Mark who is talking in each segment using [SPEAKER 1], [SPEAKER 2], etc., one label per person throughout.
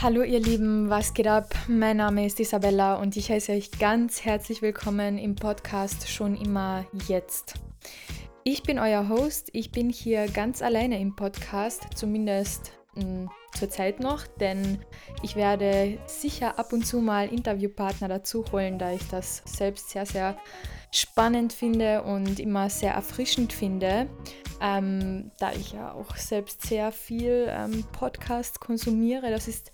[SPEAKER 1] Hallo ihr Lieben, was geht ab? Mein Name ist Isabella und ich heiße euch ganz herzlich willkommen im Podcast Schon immer jetzt. Ich bin euer Host, ich bin hier ganz alleine im Podcast, zumindest mh, hm, zurzeit noch, denn ich werde sicher ab und zu mal Interviewpartner dazu holen, da ich das selbst sehr, sehr spannend finde und immer sehr erfrischend finde, ähm, da ich ja auch selbst sehr viel ähm, Podcast konsumiere. Das ist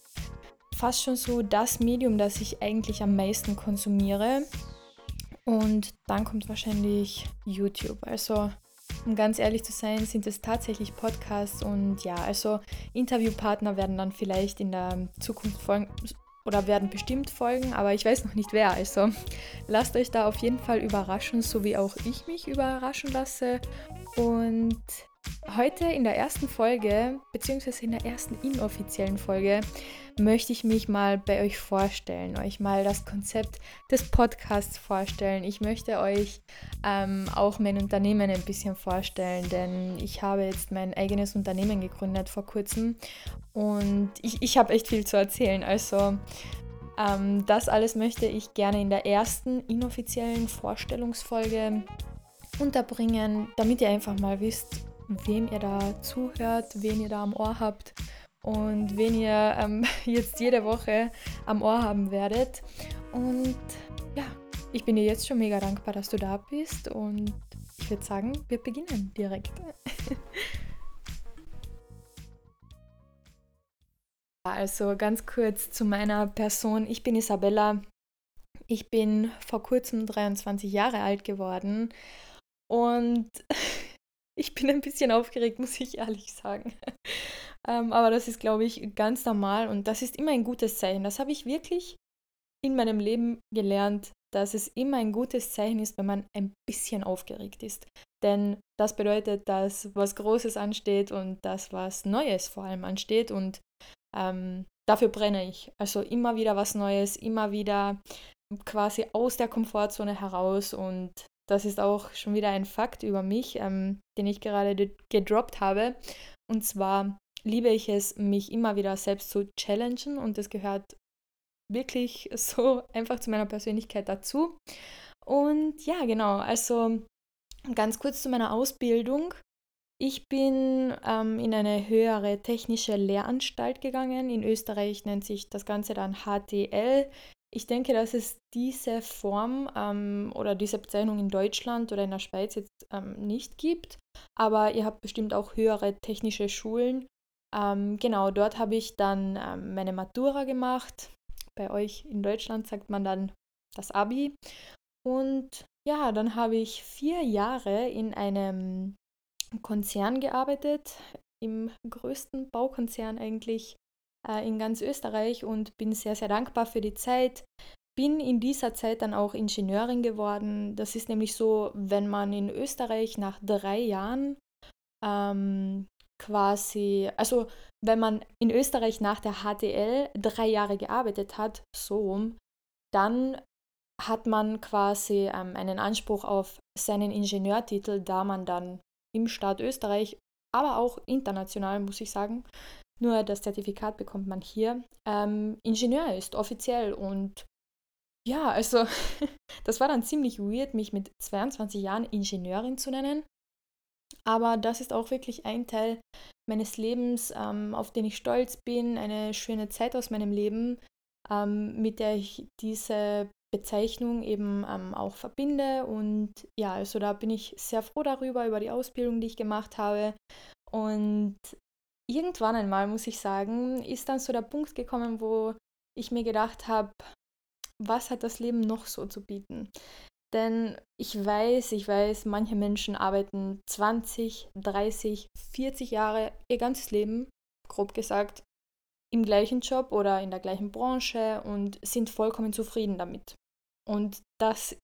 [SPEAKER 1] fast schon so das Medium, das ich eigentlich am meisten konsumiere. Und dann kommt wahrscheinlich YouTube. Also, um ganz ehrlich zu sein, sind es tatsächlich Podcasts und ja, also Interviewpartner werden dann vielleicht in der Zukunft folgen oder werden bestimmt folgen, aber ich weiß noch nicht wer. Also lasst euch da auf jeden Fall überraschen, so wie auch ich mich überraschen lasse. Und heute in der ersten Folge, beziehungsweise in der ersten inoffiziellen Folge, möchte ich mich mal bei euch vorstellen, euch mal das Konzept des Podcasts vorstellen. Ich möchte euch ähm, auch mein Unternehmen ein bisschen vorstellen, denn ich habe jetzt mein eigenes Unternehmen gegründet vor kurzem und ich, ich habe echt viel zu erzählen. Also ähm, das alles möchte ich gerne in der ersten inoffiziellen Vorstellungsfolge unterbringen, damit ihr einfach mal wisst, wem ihr da zuhört, wen ihr da am Ohr habt und wen ihr ähm, jetzt jede Woche am Ohr haben werdet. Und ja, ich bin dir jetzt schon mega dankbar, dass du da bist und ich würde sagen, wir beginnen direkt. also ganz kurz zu meiner Person. Ich bin Isabella. Ich bin vor kurzem 23 Jahre alt geworden und ich bin ein bisschen aufgeregt, muss ich ehrlich sagen. Ähm, aber das ist, glaube ich, ganz normal und das ist immer ein gutes Zeichen. Das habe ich wirklich in meinem Leben gelernt, dass es immer ein gutes Zeichen ist, wenn man ein bisschen aufgeregt ist. Denn das bedeutet, dass was Großes ansteht und dass was Neues vor allem ansteht und ähm, dafür brenne ich. Also immer wieder was Neues, immer wieder quasi aus der Komfortzone heraus und das ist auch schon wieder ein Fakt über mich, ähm, den ich gerade gedroppt habe. Und zwar liebe ich es, mich immer wieder selbst zu challengen und das gehört wirklich so einfach zu meiner Persönlichkeit dazu. Und ja, genau, also ganz kurz zu meiner Ausbildung. Ich bin ähm, in eine höhere technische Lehranstalt gegangen. In Österreich nennt sich das Ganze dann HTL. Ich denke, dass es diese Form ähm, oder diese Bezeichnung in Deutschland oder in der Schweiz jetzt ähm, nicht gibt. Aber ihr habt bestimmt auch höhere technische Schulen ähm, genau, dort habe ich dann ähm, meine Matura gemacht. Bei euch in Deutschland sagt man dann das Abi. Und ja, dann habe ich vier Jahre in einem Konzern gearbeitet, im größten Baukonzern eigentlich äh, in ganz Österreich und bin sehr, sehr dankbar für die Zeit. Bin in dieser Zeit dann auch Ingenieurin geworden. Das ist nämlich so, wenn man in Österreich nach drei Jahren ähm, quasi, also wenn man in Österreich nach der HTL drei Jahre gearbeitet hat, so, dann hat man quasi ähm, einen Anspruch auf seinen Ingenieurtitel, da man dann im Staat Österreich, aber auch international, muss ich sagen, nur das Zertifikat bekommt man hier, ähm, Ingenieur ist, offiziell. Und ja, also das war dann ziemlich weird, mich mit 22 Jahren Ingenieurin zu nennen. Aber das ist auch wirklich ein Teil meines Lebens, ähm, auf den ich stolz bin, eine schöne Zeit aus meinem Leben, ähm, mit der ich diese Bezeichnung eben ähm, auch verbinde. Und ja, also da bin ich sehr froh darüber, über die Ausbildung, die ich gemacht habe. Und irgendwann einmal, muss ich sagen, ist dann so der Punkt gekommen, wo ich mir gedacht habe, was hat das Leben noch so zu bieten? Denn ich weiß, ich weiß, manche Menschen arbeiten 20, 30, 40 Jahre, ihr ganzes Leben, grob gesagt, im gleichen Job oder in der gleichen Branche und sind vollkommen zufrieden damit. Und das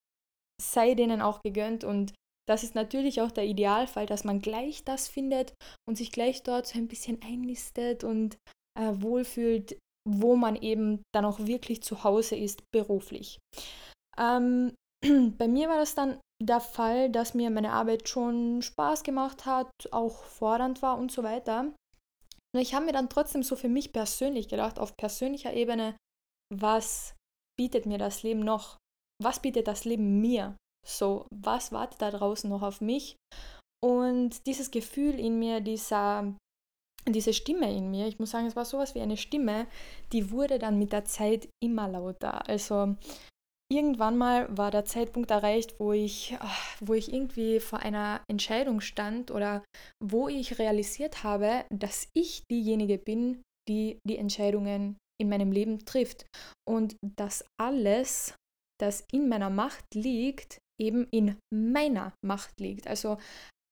[SPEAKER 1] sei denen auch gegönnt und das ist natürlich auch der Idealfall, dass man gleich das findet und sich gleich dort so ein bisschen einlistet und äh, wohlfühlt, wo man eben dann auch wirklich zu Hause ist beruflich. Ähm, bei mir war das dann der Fall, dass mir meine Arbeit schon Spaß gemacht hat, auch fordernd war und so weiter. Und ich habe mir dann trotzdem so für mich persönlich gedacht, auf persönlicher Ebene, was bietet mir das Leben noch? Was bietet das Leben mir? So, was wartet da draußen noch auf mich? Und dieses Gefühl in mir, dieser, diese Stimme in mir, ich muss sagen, es war sowas wie eine Stimme, die wurde dann mit der Zeit immer lauter. Also irgendwann mal war der Zeitpunkt erreicht, wo ich, ah, wo ich irgendwie vor einer Entscheidung stand oder wo ich realisiert habe, dass ich diejenige bin, die die Entscheidungen in meinem Leben trifft und dass alles, das in meiner Macht liegt, eben in meiner Macht liegt. Also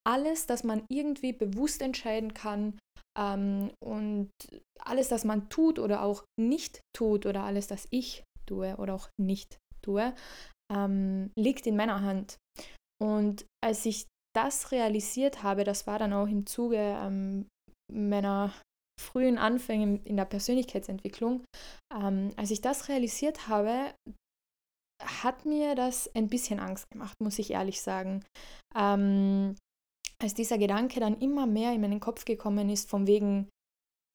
[SPEAKER 1] alles, das man irgendwie bewusst entscheiden kann ähm, und alles, das man tut oder auch nicht tut oder alles, das ich tue oder auch nicht tue, ähm, liegt in meiner Hand. Und als ich das realisiert habe, das war dann auch im Zuge ähm, meiner frühen Anfänge in der Persönlichkeitsentwicklung, ähm, als ich das realisiert habe, hat mir das ein bisschen Angst gemacht, muss ich ehrlich sagen. Ähm, als dieser Gedanke dann immer mehr in meinen Kopf gekommen ist, von wegen,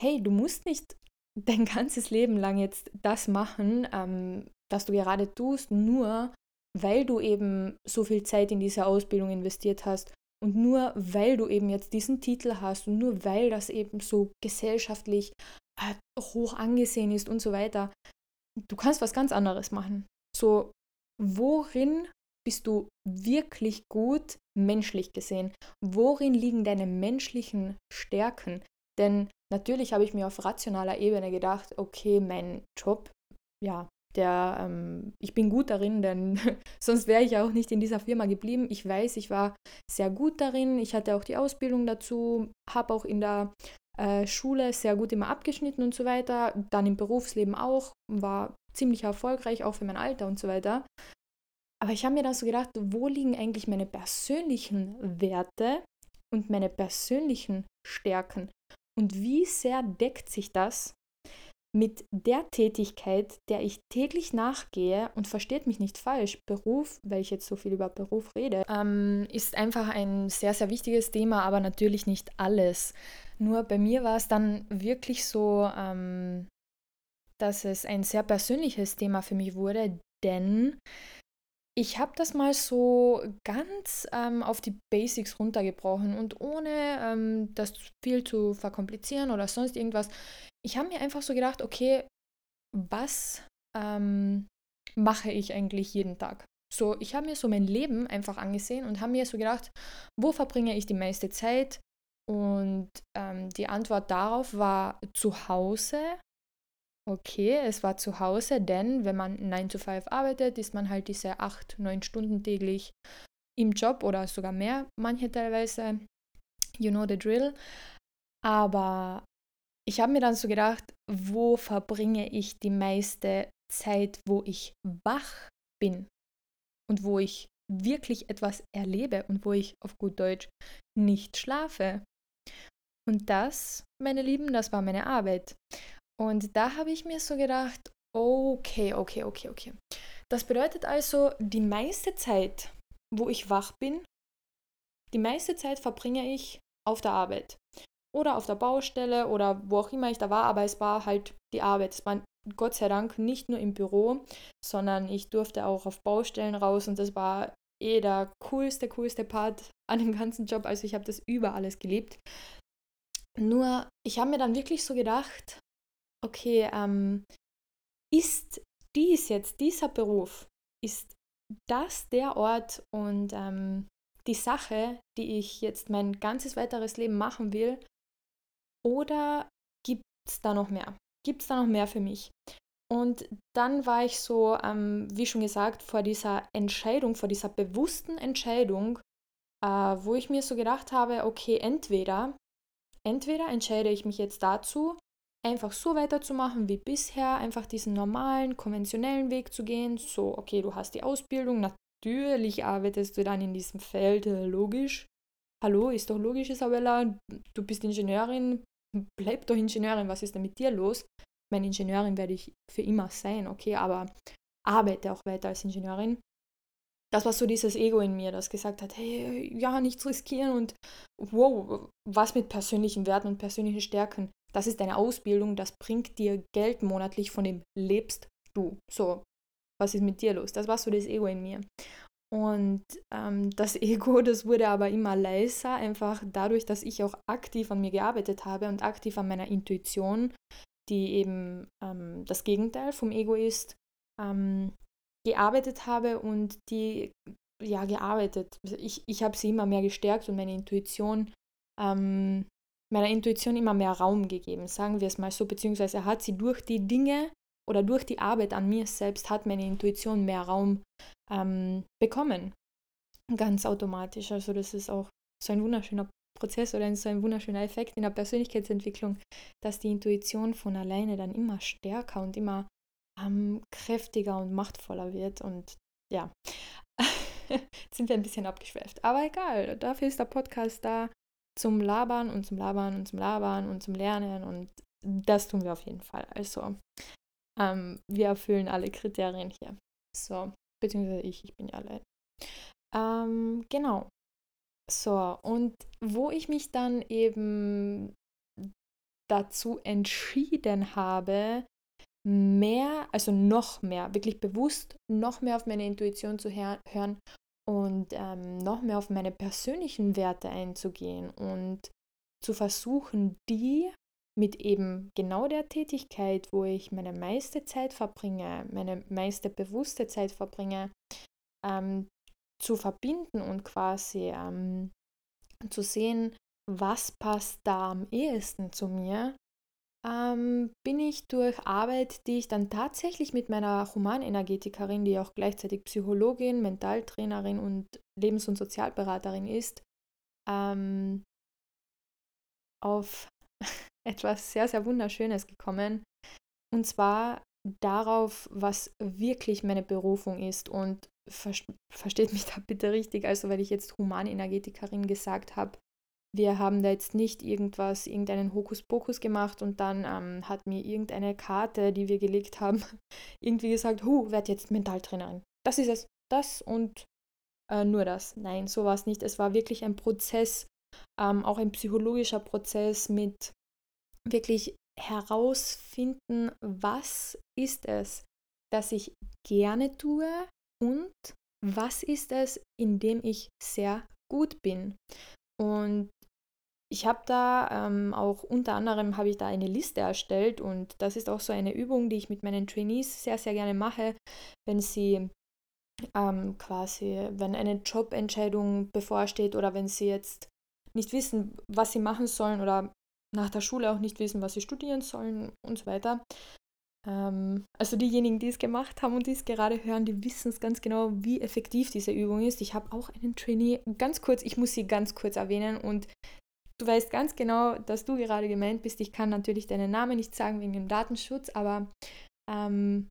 [SPEAKER 1] hey, du musst nicht dein ganzes Leben lang jetzt das machen, ähm, das du gerade tust, nur weil du eben so viel Zeit in diese Ausbildung investiert hast und nur weil du eben jetzt diesen Titel hast und nur weil das eben so gesellschaftlich äh, hoch angesehen ist und so weiter. Du kannst was ganz anderes machen. So, worin bist du wirklich gut menschlich gesehen? Worin liegen deine menschlichen Stärken? Denn natürlich habe ich mir auf rationaler Ebene gedacht, okay, mein Job, ja, der, ähm, ich bin gut darin, denn sonst wäre ich auch nicht in dieser Firma geblieben. Ich weiß, ich war sehr gut darin. Ich hatte auch die Ausbildung dazu, habe auch in der äh, Schule sehr gut immer abgeschnitten und so weiter. Dann im Berufsleben auch, war ziemlich erfolgreich, auch für mein Alter und so weiter. Aber ich habe mir dann so gedacht, wo liegen eigentlich meine persönlichen Werte und meine persönlichen Stärken? Und wie sehr deckt sich das mit der Tätigkeit, der ich täglich nachgehe und versteht mich nicht falsch, Beruf, weil ich jetzt so viel über Beruf rede, ähm, ist einfach ein sehr, sehr wichtiges Thema, aber natürlich nicht alles. Nur bei mir war es dann wirklich so, ähm, dass es ein sehr persönliches Thema für mich wurde, denn ich habe das mal so ganz ähm, auf die Basics runtergebrochen und ohne ähm, das viel zu verkomplizieren oder sonst irgendwas. Ich habe mir einfach so gedacht, okay, was ähm, mache ich eigentlich jeden Tag? So, ich habe mir so mein Leben einfach angesehen und habe mir so gedacht, wo verbringe ich die meiste Zeit? Und ähm, die Antwort darauf war zu Hause okay, es war zu Hause, denn wenn man 9 to 5 arbeitet, ist man halt diese 8, 9 Stunden täglich im Job oder sogar mehr, manche teilweise. You know the drill. Aber ich habe mir dann so gedacht, wo verbringe ich die meiste Zeit, wo ich wach bin und wo ich wirklich etwas erlebe und wo ich auf gut Deutsch nicht schlafe. Und das, meine Lieben, das war meine Arbeit. Und da habe ich mir so gedacht, okay, okay, okay, okay. Das bedeutet also, die meiste Zeit, wo ich wach bin, die meiste Zeit verbringe ich auf der Arbeit oder auf der Baustelle oder wo auch immer ich da war, aber es war halt die Arbeit. Es war Gott sei Dank nicht nur im Büro, sondern ich durfte auch auf Baustellen raus und das war eh der coolste, coolste Part an dem ganzen Job. Also ich habe das über alles geliebt. Nur ich habe mir dann wirklich so gedacht, okay, ähm, ist dies jetzt, dieser Beruf, ist das der Ort und ähm, die Sache, die ich jetzt mein ganzes weiteres Leben machen will? Oder gibt es da noch mehr? Gibt es da noch mehr für mich? Und dann war ich so, ähm, wie schon gesagt, vor dieser Entscheidung, vor dieser bewussten Entscheidung, äh, wo ich mir so gedacht habe, okay, entweder, entweder entscheide ich mich jetzt dazu, einfach so weiterzumachen wie bisher, einfach diesen normalen, konventionellen Weg zu gehen. So, okay, du hast die Ausbildung, natürlich arbeitest du dann in diesem Feld, äh, logisch. Hallo, ist doch logisch, Isabella, du bist Ingenieurin, bleib doch Ingenieurin, was ist denn mit dir los? Meine Ingenieurin werde ich für immer sein, okay, aber arbeite auch weiter als Ingenieurin. Das war so dieses Ego in mir, das gesagt hat, hey, ja, nichts riskieren und wow, was mit persönlichen Werten und persönlichen Stärken das ist deine Ausbildung, das bringt dir Geld monatlich, von dem lebst du. So, was ist mit dir los? Das war so das Ego in mir. Und ähm, das Ego, das wurde aber immer leiser, einfach dadurch, dass ich auch aktiv an mir gearbeitet habe und aktiv an meiner Intuition, die eben ähm, das Gegenteil vom Ego ist, ähm, gearbeitet habe und die, ja, gearbeitet. Ich, ich habe sie immer mehr gestärkt und meine Intuition, ähm, meiner Intuition immer mehr Raum gegeben, sagen wir es mal so, beziehungsweise hat sie durch die Dinge oder durch die Arbeit an mir selbst hat meine Intuition mehr Raum ähm, bekommen. Ganz automatisch. Also das ist auch so ein wunderschöner Prozess oder so ein wunderschöner Effekt in der Persönlichkeitsentwicklung, dass die Intuition von alleine dann immer stärker und immer ähm, kräftiger und machtvoller wird. Und ja, sind wir ein bisschen abgeschweift. Aber egal, dafür ist der Podcast da zum Labern und zum Labern und zum Labern und zum Lernen und das tun wir auf jeden Fall. Also ähm, wir erfüllen alle Kriterien hier. So, beziehungsweise ich, ich bin ja allein. Ähm, genau. So, und wo ich mich dann eben dazu entschieden habe, mehr, also noch mehr, wirklich bewusst noch mehr auf meine Intuition zu hören und ähm, noch mehr auf meine persönlichen Werte einzugehen und zu versuchen, die mit eben genau der Tätigkeit, wo ich meine meiste Zeit verbringe, meine meiste bewusste Zeit verbringe, ähm, zu verbinden und quasi ähm, zu sehen, was passt da am ehesten zu mir, ähm, bin ich durch Arbeit, die ich dann tatsächlich mit meiner Humanenergetikerin, die auch gleichzeitig Psychologin, Mentaltrainerin und Lebens- und Sozialberaterin ist, ähm, auf etwas sehr, sehr Wunderschönes gekommen. Und zwar darauf, was wirklich meine Berufung ist. Und versteht mich da bitte richtig, also weil ich jetzt Humanenergetikerin gesagt habe, wir haben da jetzt nicht irgendwas, irgendeinen Hokuspokus gemacht und dann ähm, hat mir irgendeine Karte, die wir gelegt haben, irgendwie gesagt, hu, werd jetzt Mentaltrainerin. Das ist es. Das und äh, nur das. Nein, so war es nicht. Es war wirklich ein Prozess, ähm, auch ein psychologischer Prozess mit wirklich herausfinden, was ist es, das ich gerne tue und was ist es, in dem ich sehr gut bin. Und ich habe da ähm, auch unter anderem habe ich da eine Liste erstellt und das ist auch so eine Übung, die ich mit meinen Trainees sehr, sehr gerne mache, wenn sie ähm, quasi, wenn eine Jobentscheidung bevorsteht oder wenn sie jetzt nicht wissen, was sie machen sollen oder nach der Schule auch nicht wissen, was sie studieren sollen und so weiter. Ähm, also diejenigen, die es gemacht haben und die es gerade hören, die wissen es ganz genau, wie effektiv diese Übung ist. Ich habe auch einen Trainee, ganz kurz, ich muss sie ganz kurz erwähnen und du weißt ganz genau, dass du gerade gemeint bist. Ich kann natürlich deinen Namen nicht sagen wegen dem Datenschutz, aber ähm,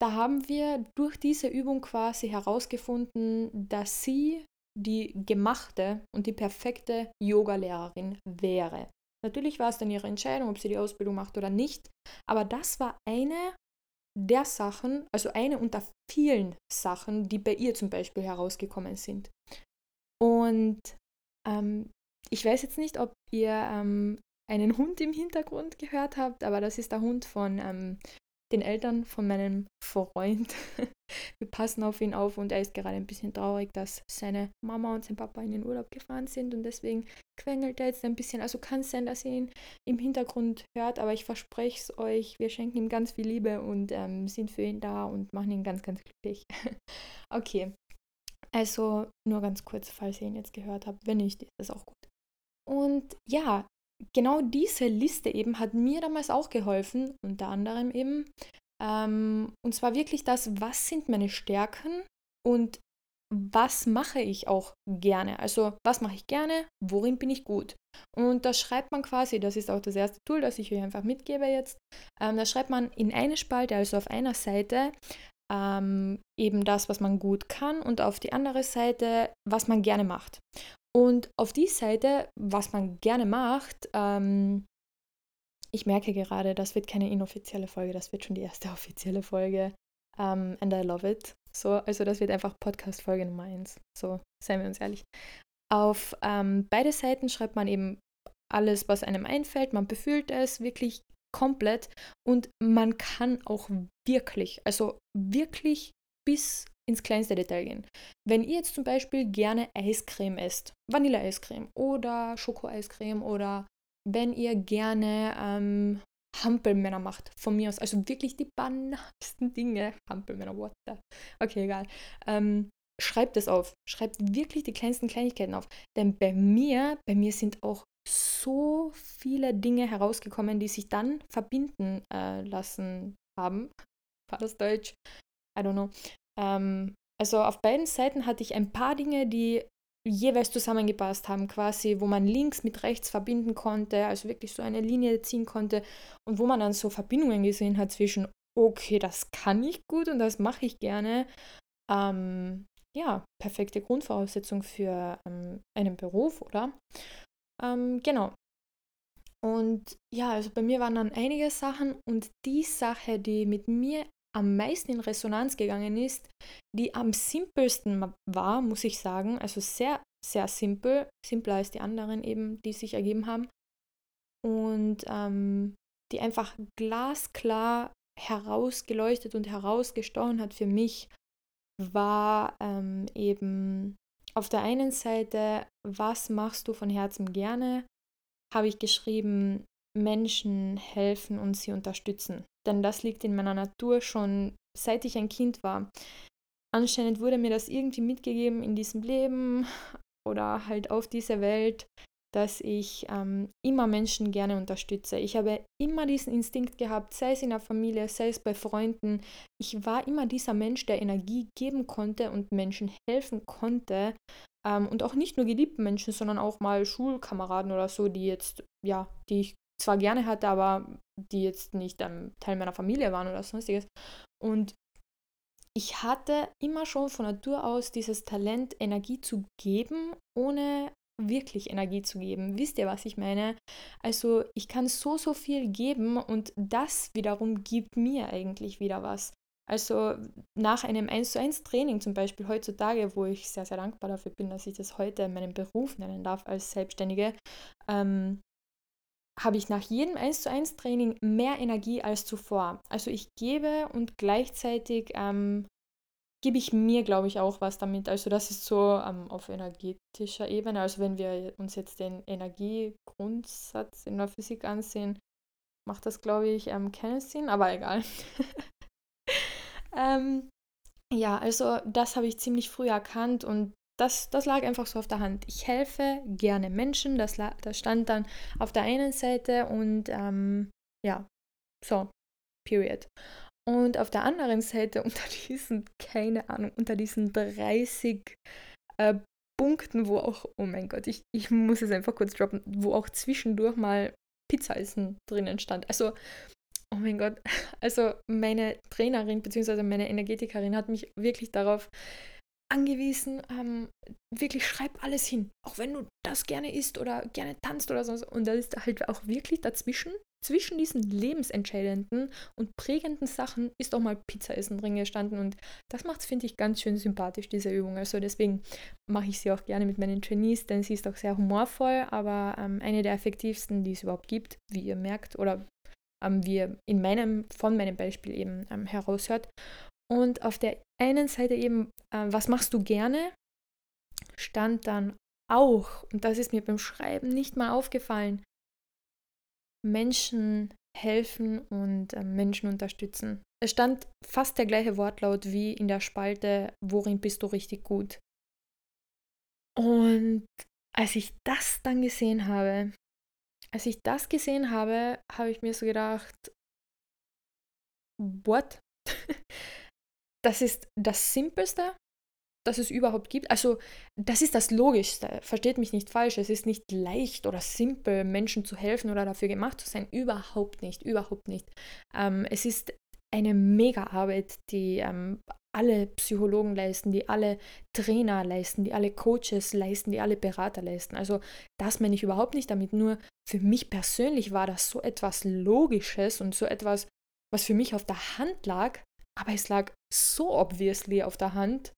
[SPEAKER 1] da haben wir durch diese Übung quasi herausgefunden, dass sie die gemachte und die perfekte Yoga-Lehrerin wäre. Natürlich war es dann ihre Entscheidung, ob sie die Ausbildung macht oder nicht, aber das war eine der Sachen, also eine unter vielen Sachen, die bei ihr zum Beispiel herausgekommen sind. Und ähm, ich weiß jetzt nicht, ob ihr ähm, einen Hund im Hintergrund gehört habt, aber das ist der Hund von ähm, den Eltern von meinem Freund. Wir passen auf ihn auf und er ist gerade ein bisschen traurig, dass seine Mama und sein Papa in den Urlaub gefahren sind und deswegen quengelt er jetzt ein bisschen. Also kann es sein, dass ihr ihn im Hintergrund hört, aber ich verspreche es euch, wir schenken ihm ganz viel Liebe und ähm, sind für ihn da und machen ihn ganz, ganz glücklich. okay, also nur ganz kurz, falls ihr ihn jetzt gehört habt. Wenn nicht, ist das auch gut. Und ja, genau diese Liste eben hat mir damals auch geholfen, unter anderem eben. Ähm, und zwar wirklich das, was sind meine Stärken und was mache ich auch gerne? Also was mache ich gerne, worin bin ich gut? Und das schreibt man quasi, das ist auch das erste Tool, das ich euch einfach mitgebe jetzt. Ähm, da schreibt man in eine Spalte, also auf einer Seite, ähm, eben das, was man gut kann und auf die andere Seite, was man gerne macht. Und auf die Seite, was man gerne macht, ähm, ich merke gerade, das wird keine inoffizielle Folge, das wird schon die erste offizielle Folge. Um, ähm, and I love it. So, also das wird einfach Podcast-Folge Nummer 1. So, seien wir uns ehrlich. Auf ähm, beide Seiten schreibt man eben alles, was einem einfällt. Man befühlt es wirklich komplett und man kann auch wirklich, also wirklich bis ins kleinste Detail gehen. Wenn ihr jetzt zum Beispiel gerne Eiscreme esst, Vanilleeiscreme oder Schokoeiscreme oder wenn ihr gerne ähm, Hampelmänner macht, von mir aus, also wirklich die banalsten Dinge, Hampelmänner, what the, okay, egal, ähm, schreibt es auf, schreibt wirklich die kleinsten Kleinigkeiten auf, denn bei mir, bei mir sind auch so viele Dinge herausgekommen, die sich dann verbinden äh, lassen haben. War das Deutsch? I don't know. Ähm, also auf beiden Seiten hatte ich ein paar Dinge, die jeweils zusammengepasst haben, quasi, wo man links mit rechts verbinden konnte, also wirklich so eine Linie ziehen konnte und wo man dann so Verbindungen gesehen hat zwischen, okay, das kann ich gut und das mache ich gerne. Ähm, ja, perfekte Grundvoraussetzung für ähm, einen Beruf, oder? Ähm, genau. Und ja, also bei mir waren dann einige Sachen und die Sache, die mit mir am meisten in Resonanz gegangen ist, die am simpelsten war, muss ich sagen, also sehr, sehr simpel, simpler als die anderen eben, die sich ergeben haben. Und ähm, die einfach glasklar herausgeleuchtet und herausgestochen hat für mich, war ähm, eben auf der einen Seite, was machst du von Herzen gerne, habe ich geschrieben, Menschen helfen und sie unterstützen. Denn das liegt in meiner Natur schon seit ich ein Kind war. Anscheinend wurde mir das irgendwie mitgegeben in diesem Leben oder halt auf dieser Welt, dass ich ähm, immer Menschen gerne unterstütze. Ich habe immer diesen Instinkt gehabt, sei es in der Familie, sei es bei Freunden. Ich war immer dieser Mensch, der Energie geben konnte und Menschen helfen konnte. Ähm, und auch nicht nur geliebten Menschen, sondern auch mal Schulkameraden oder so, die jetzt, ja, die ich zwar gerne hatte, aber die jetzt nicht ähm, Teil meiner Familie waren oder sonstiges. Und ich hatte immer schon von Natur aus dieses Talent, Energie zu geben, ohne wirklich Energie zu geben. Wisst ihr, was ich meine? Also ich kann so, so viel geben und das wiederum gibt mir eigentlich wieder was. Also nach einem 1 zu 1 Training zum Beispiel heutzutage, wo ich sehr, sehr dankbar dafür bin, dass ich das heute meinen Beruf nennen darf als Selbstständige, ähm, habe ich nach jedem 1 zu 1 Training mehr Energie als zuvor. Also ich gebe und gleichzeitig ähm, gebe ich mir, glaube ich, auch was damit. Also das ist so ähm, auf energetischer Ebene. Also wenn wir uns jetzt den Energiegrundsatz in der Physik ansehen, macht das, glaube ich, ähm, keinen Sinn, aber egal. ähm, ja, also das habe ich ziemlich früh erkannt und das, das lag einfach so auf der Hand. Ich helfe gerne Menschen, das, das stand dann auf der einen Seite und ähm, ja, so, period. Und auf der anderen Seite unter diesen, keine Ahnung, unter diesen 30 äh, Punkten, wo auch, oh mein Gott, ich, ich muss es einfach kurz droppen, wo auch zwischendurch mal Pizzaessen drinnen stand. Also, oh mein Gott, also meine Trainerin bzw. meine Energetikerin hat mich wirklich darauf angewiesen, ähm, wirklich schreib alles hin. Auch wenn du das gerne isst oder gerne tanzt oder so. Und da ist halt auch wirklich dazwischen, zwischen diesen lebensentscheidenden und prägenden Sachen ist auch mal Pizza essen drin gestanden. Und das macht es, finde ich, ganz schön sympathisch, diese Übung. Also deswegen mache ich sie auch gerne mit meinen Trainees, denn sie ist auch sehr humorvoll, aber ähm, eine der effektivsten, die es überhaupt gibt, wie ihr merkt oder ähm, wie ihr in meinem, von meinem Beispiel eben ähm, heraushört. Und auf der einen Seite eben, äh, was machst du gerne, stand dann auch, und das ist mir beim Schreiben nicht mal aufgefallen, Menschen helfen und äh, Menschen unterstützen. Es stand fast der gleiche Wortlaut wie in der Spalte, worin bist du richtig gut. Und als ich das dann gesehen habe, als ich das gesehen habe, habe ich mir so gedacht, what? das ist das Simpelste, das es überhaupt gibt. Also das ist das Logischste. Versteht mich nicht falsch. Es ist nicht leicht oder simpel, Menschen zu helfen oder dafür gemacht zu sein. Überhaupt nicht, überhaupt nicht. Ähm, es ist eine Mega-Arbeit, die ähm, alle Psychologen leisten, die alle Trainer leisten, die alle Coaches leisten, die alle Berater leisten. Also das meine ich überhaupt nicht damit. Nur für mich persönlich war das so etwas Logisches und so etwas, was für mich auf der Hand lag, aber es lag so obviously auf der Hand,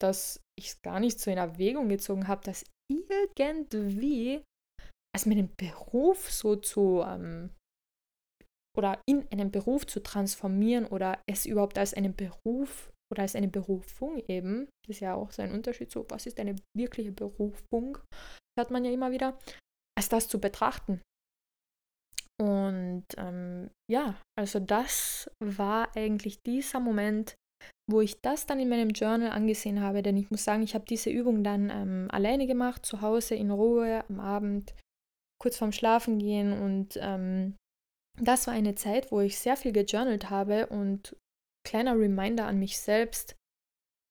[SPEAKER 1] dass ich es gar nicht so in Erwägung gezogen habe, das irgendwie als meinen Beruf so zu ähm, oder in einen Beruf zu transformieren oder es überhaupt als einen Beruf oder als eine Berufung eben, das ist ja auch so ein Unterschied, so was ist eine wirkliche Berufung, hört man ja immer wieder, als das zu betrachten. Und ähm, ja, also das war eigentlich dieser Moment, wo ich das dann in meinem Journal angesehen habe, denn ich muss sagen, ich habe diese Übung dann ähm, alleine gemacht, zu Hause in Ruhe, am Abend, kurz vorm Schlafen gehen. Und ähm, das war eine Zeit, wo ich sehr viel gejournalt habe. Und kleiner Reminder an mich selbst,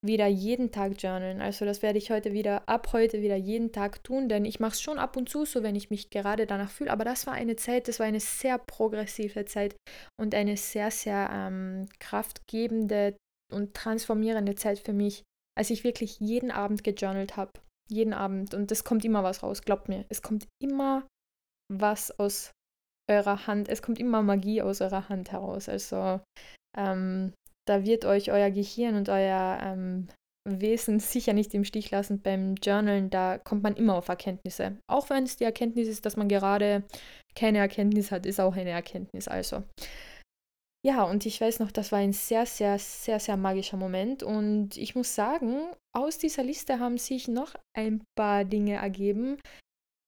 [SPEAKER 1] wieder jeden Tag journalen. Also das werde ich heute wieder, ab heute wieder jeden Tag tun, denn ich mache es schon ab und zu so, wenn ich mich gerade danach fühle. Aber das war eine Zeit, das war eine sehr progressive Zeit und eine sehr, sehr ähm, kraftgebende und transformierende Zeit für mich, als ich wirklich jeden Abend gejournalt habe. Jeden Abend. Und es kommt immer was raus, glaubt mir. Es kommt immer was aus eurer Hand. Es kommt immer Magie aus eurer Hand heraus. Also ähm, da wird euch euer Gehirn und euer ähm, Wesen sicher nicht im Stich lassen beim Journalen. Da kommt man immer auf Erkenntnisse. Auch wenn es die Erkenntnis ist, dass man gerade keine Erkenntnis hat, ist auch eine Erkenntnis. Also. Ja, und ich weiß noch, das war ein sehr, sehr, sehr, sehr magischer Moment. Und ich muss sagen, aus dieser Liste haben sich noch ein paar Dinge ergeben,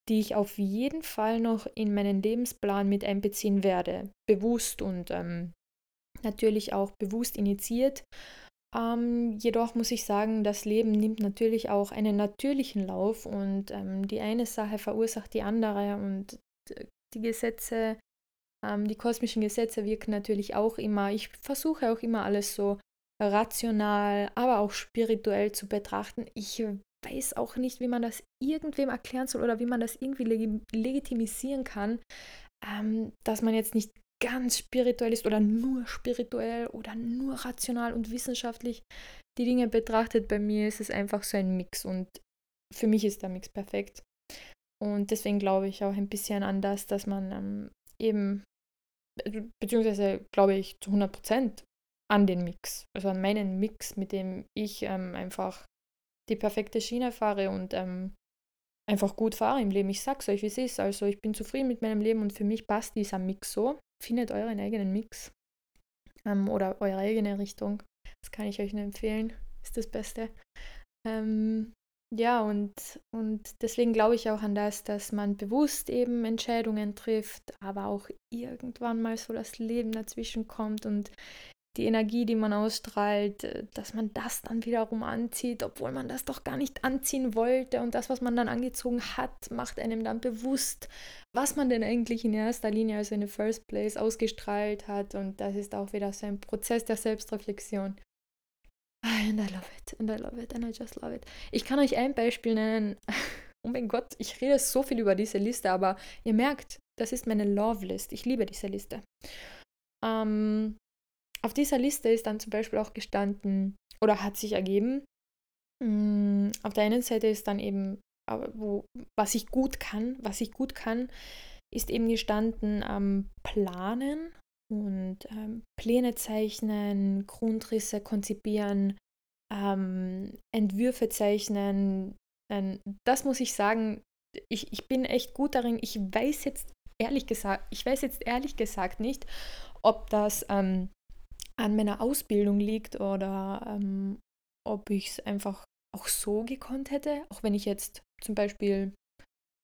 [SPEAKER 1] die ich auf jeden Fall noch in meinen Lebensplan mit einbeziehen werde. Bewusst und ähm, natürlich auch bewusst initiiert. Ähm, jedoch muss ich sagen, das Leben nimmt natürlich auch einen natürlichen Lauf und ähm, die eine Sache verursacht die andere und die Gesetze, ähm, die kosmischen Gesetze wirken natürlich auch immer. Ich versuche auch immer alles so rational, aber auch spirituell zu betrachten. Ich weiß auch nicht, wie man das irgendwem erklären soll oder wie man das irgendwie leg legitimisieren kann, ähm, dass man jetzt nicht ganz spirituell ist oder nur spirituell oder nur rational und wissenschaftlich die Dinge betrachtet. Bei mir ist es einfach so ein Mix und für mich ist der Mix perfekt. Und deswegen glaube ich auch ein bisschen an das, dass man ähm, eben, beziehungsweise glaube ich zu 100 Prozent an den Mix, also an meinen Mix, mit dem ich ähm, einfach die perfekte Schiene fahre und ähm, einfach gut fahre im Leben. Ich sag's euch, wie es ist. Also ich bin zufrieden mit meinem Leben und für mich passt dieser Mix so findet euren eigenen Mix ähm, oder eure eigene Richtung. Das kann ich euch nur empfehlen. Ist das Beste. Ähm, ja, und, und deswegen glaube ich auch an das, dass man bewusst eben Entscheidungen trifft, aber auch irgendwann mal so das Leben dazwischen kommt und die Energie, die man ausstrahlt, äh, dass man das dann wiederum anzieht, obwohl man das doch gar nicht anziehen wollte. Und das, was man dann angezogen hat, macht einem dann bewusst, was man denn eigentlich in erster Linie, also in the first place, ausgestrahlt hat. Und das ist auch wieder so ein Prozess der Selbstreflexion. And I love it, and I love it, and I just love it. Ich kann euch ein Beispiel nennen. Oh mein Gott, ich rede so viel über diese Liste, aber ihr merkt, das ist meine Love List. Ich liebe diese Liste. Ähm, auf dieser Liste ist dann zum Beispiel auch gestanden oder hat sich ergeben, mm, auf der einen Seite ist dann eben, wo, was ich gut kann, was ich gut kann, ist eben gestanden ähm, Planen und ähm, Pläne zeichnen, Grundrisse konzipieren, ähm, Entwürfe zeichnen. Ähm, das muss ich sagen, ich, ich bin echt gut darin. Ich weiß jetzt ehrlich gesagt, ich weiß jetzt ehrlich gesagt nicht, ob das ähm, an meiner Ausbildung liegt oder ähm, ob ich es einfach auch so gekonnt hätte, auch wenn ich jetzt zum Beispiel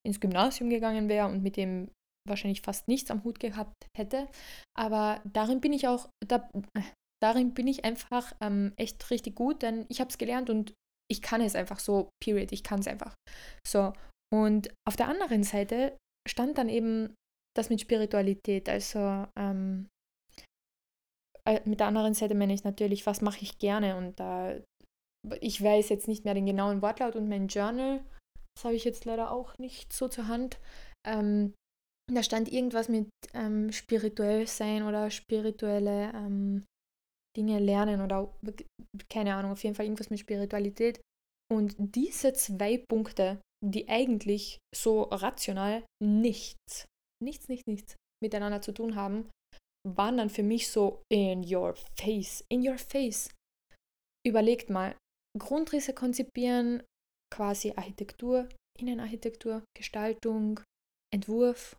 [SPEAKER 1] ins Gymnasium gegangen wäre und mit dem wahrscheinlich fast nichts am Hut gehabt hätte. Aber darin bin ich auch, da, darin bin ich einfach ähm, echt richtig gut, denn ich habe es gelernt und ich kann es einfach so, period, ich kann es einfach. So, und auf der anderen Seite stand dann eben das mit Spiritualität, also ähm, äh, mit der anderen Seite meine ich natürlich, was mache ich gerne und da äh, ich weiß jetzt nicht mehr den genauen Wortlaut und mein Journal, das habe ich jetzt leider auch nicht so zur Hand. Ähm, da stand irgendwas mit ähm, spirituell sein oder spirituelle ähm, Dinge lernen oder keine Ahnung, auf jeden Fall irgendwas mit Spiritualität. Und diese zwei Punkte, die eigentlich so rational nichts, nichts, nichts, nichts miteinander zu tun haben, waren dann für mich so in your face, in your face. Überlegt mal, Grundrisse konzipieren, quasi Architektur, Innenarchitektur, Gestaltung, Entwurf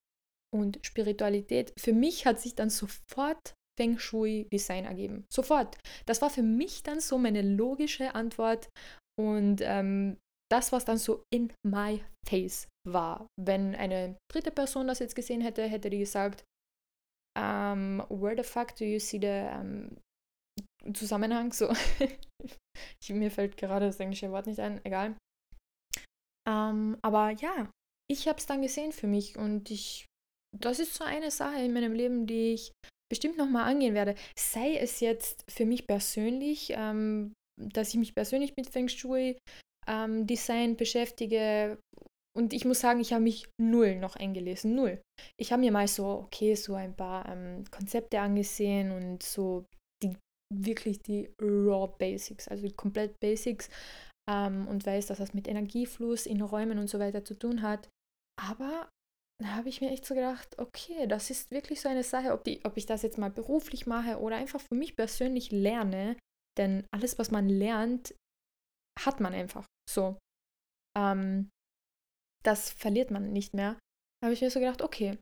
[SPEAKER 1] und Spiritualität. Für mich hat sich dann sofort Feng Shui Design ergeben. Sofort. Das war für mich dann so meine logische Antwort und ähm, das, was dann so in my face war. Wenn eine dritte Person das jetzt gesehen hätte, hätte die gesagt, um, ähm, where the fuck do you see the um, Zusammenhang? So, mir fällt gerade das englische Wort nicht ein, egal. Um, ähm, aber ja, ich habe es dann gesehen für mich und ich, das ist so eine Sache in meinem Leben, die ich bestimmt nochmal angehen werde. Sei es jetzt für mich persönlich, ähm, dass ich mich persönlich mit Feng Shui ähm, Design beschäftige. Und ich muss sagen, ich habe mich null noch eingelesen, null. Ich habe mir mal so, okay, so ein paar ähm, Konzepte angesehen und so die wirklich die Raw Basics, also die komplett Basics ähm, und weiß, dass das mit Energiefluss in Räumen und so weiter zu tun hat. Aber da habe ich mir echt so gedacht, okay, das ist wirklich so eine Sache, ob, die, ob ich das jetzt mal beruflich mache oder einfach für mich persönlich lerne. Denn alles, was man lernt, hat man einfach so. Ähm, das verliert man nicht mehr. Habe ich mir so gedacht, okay,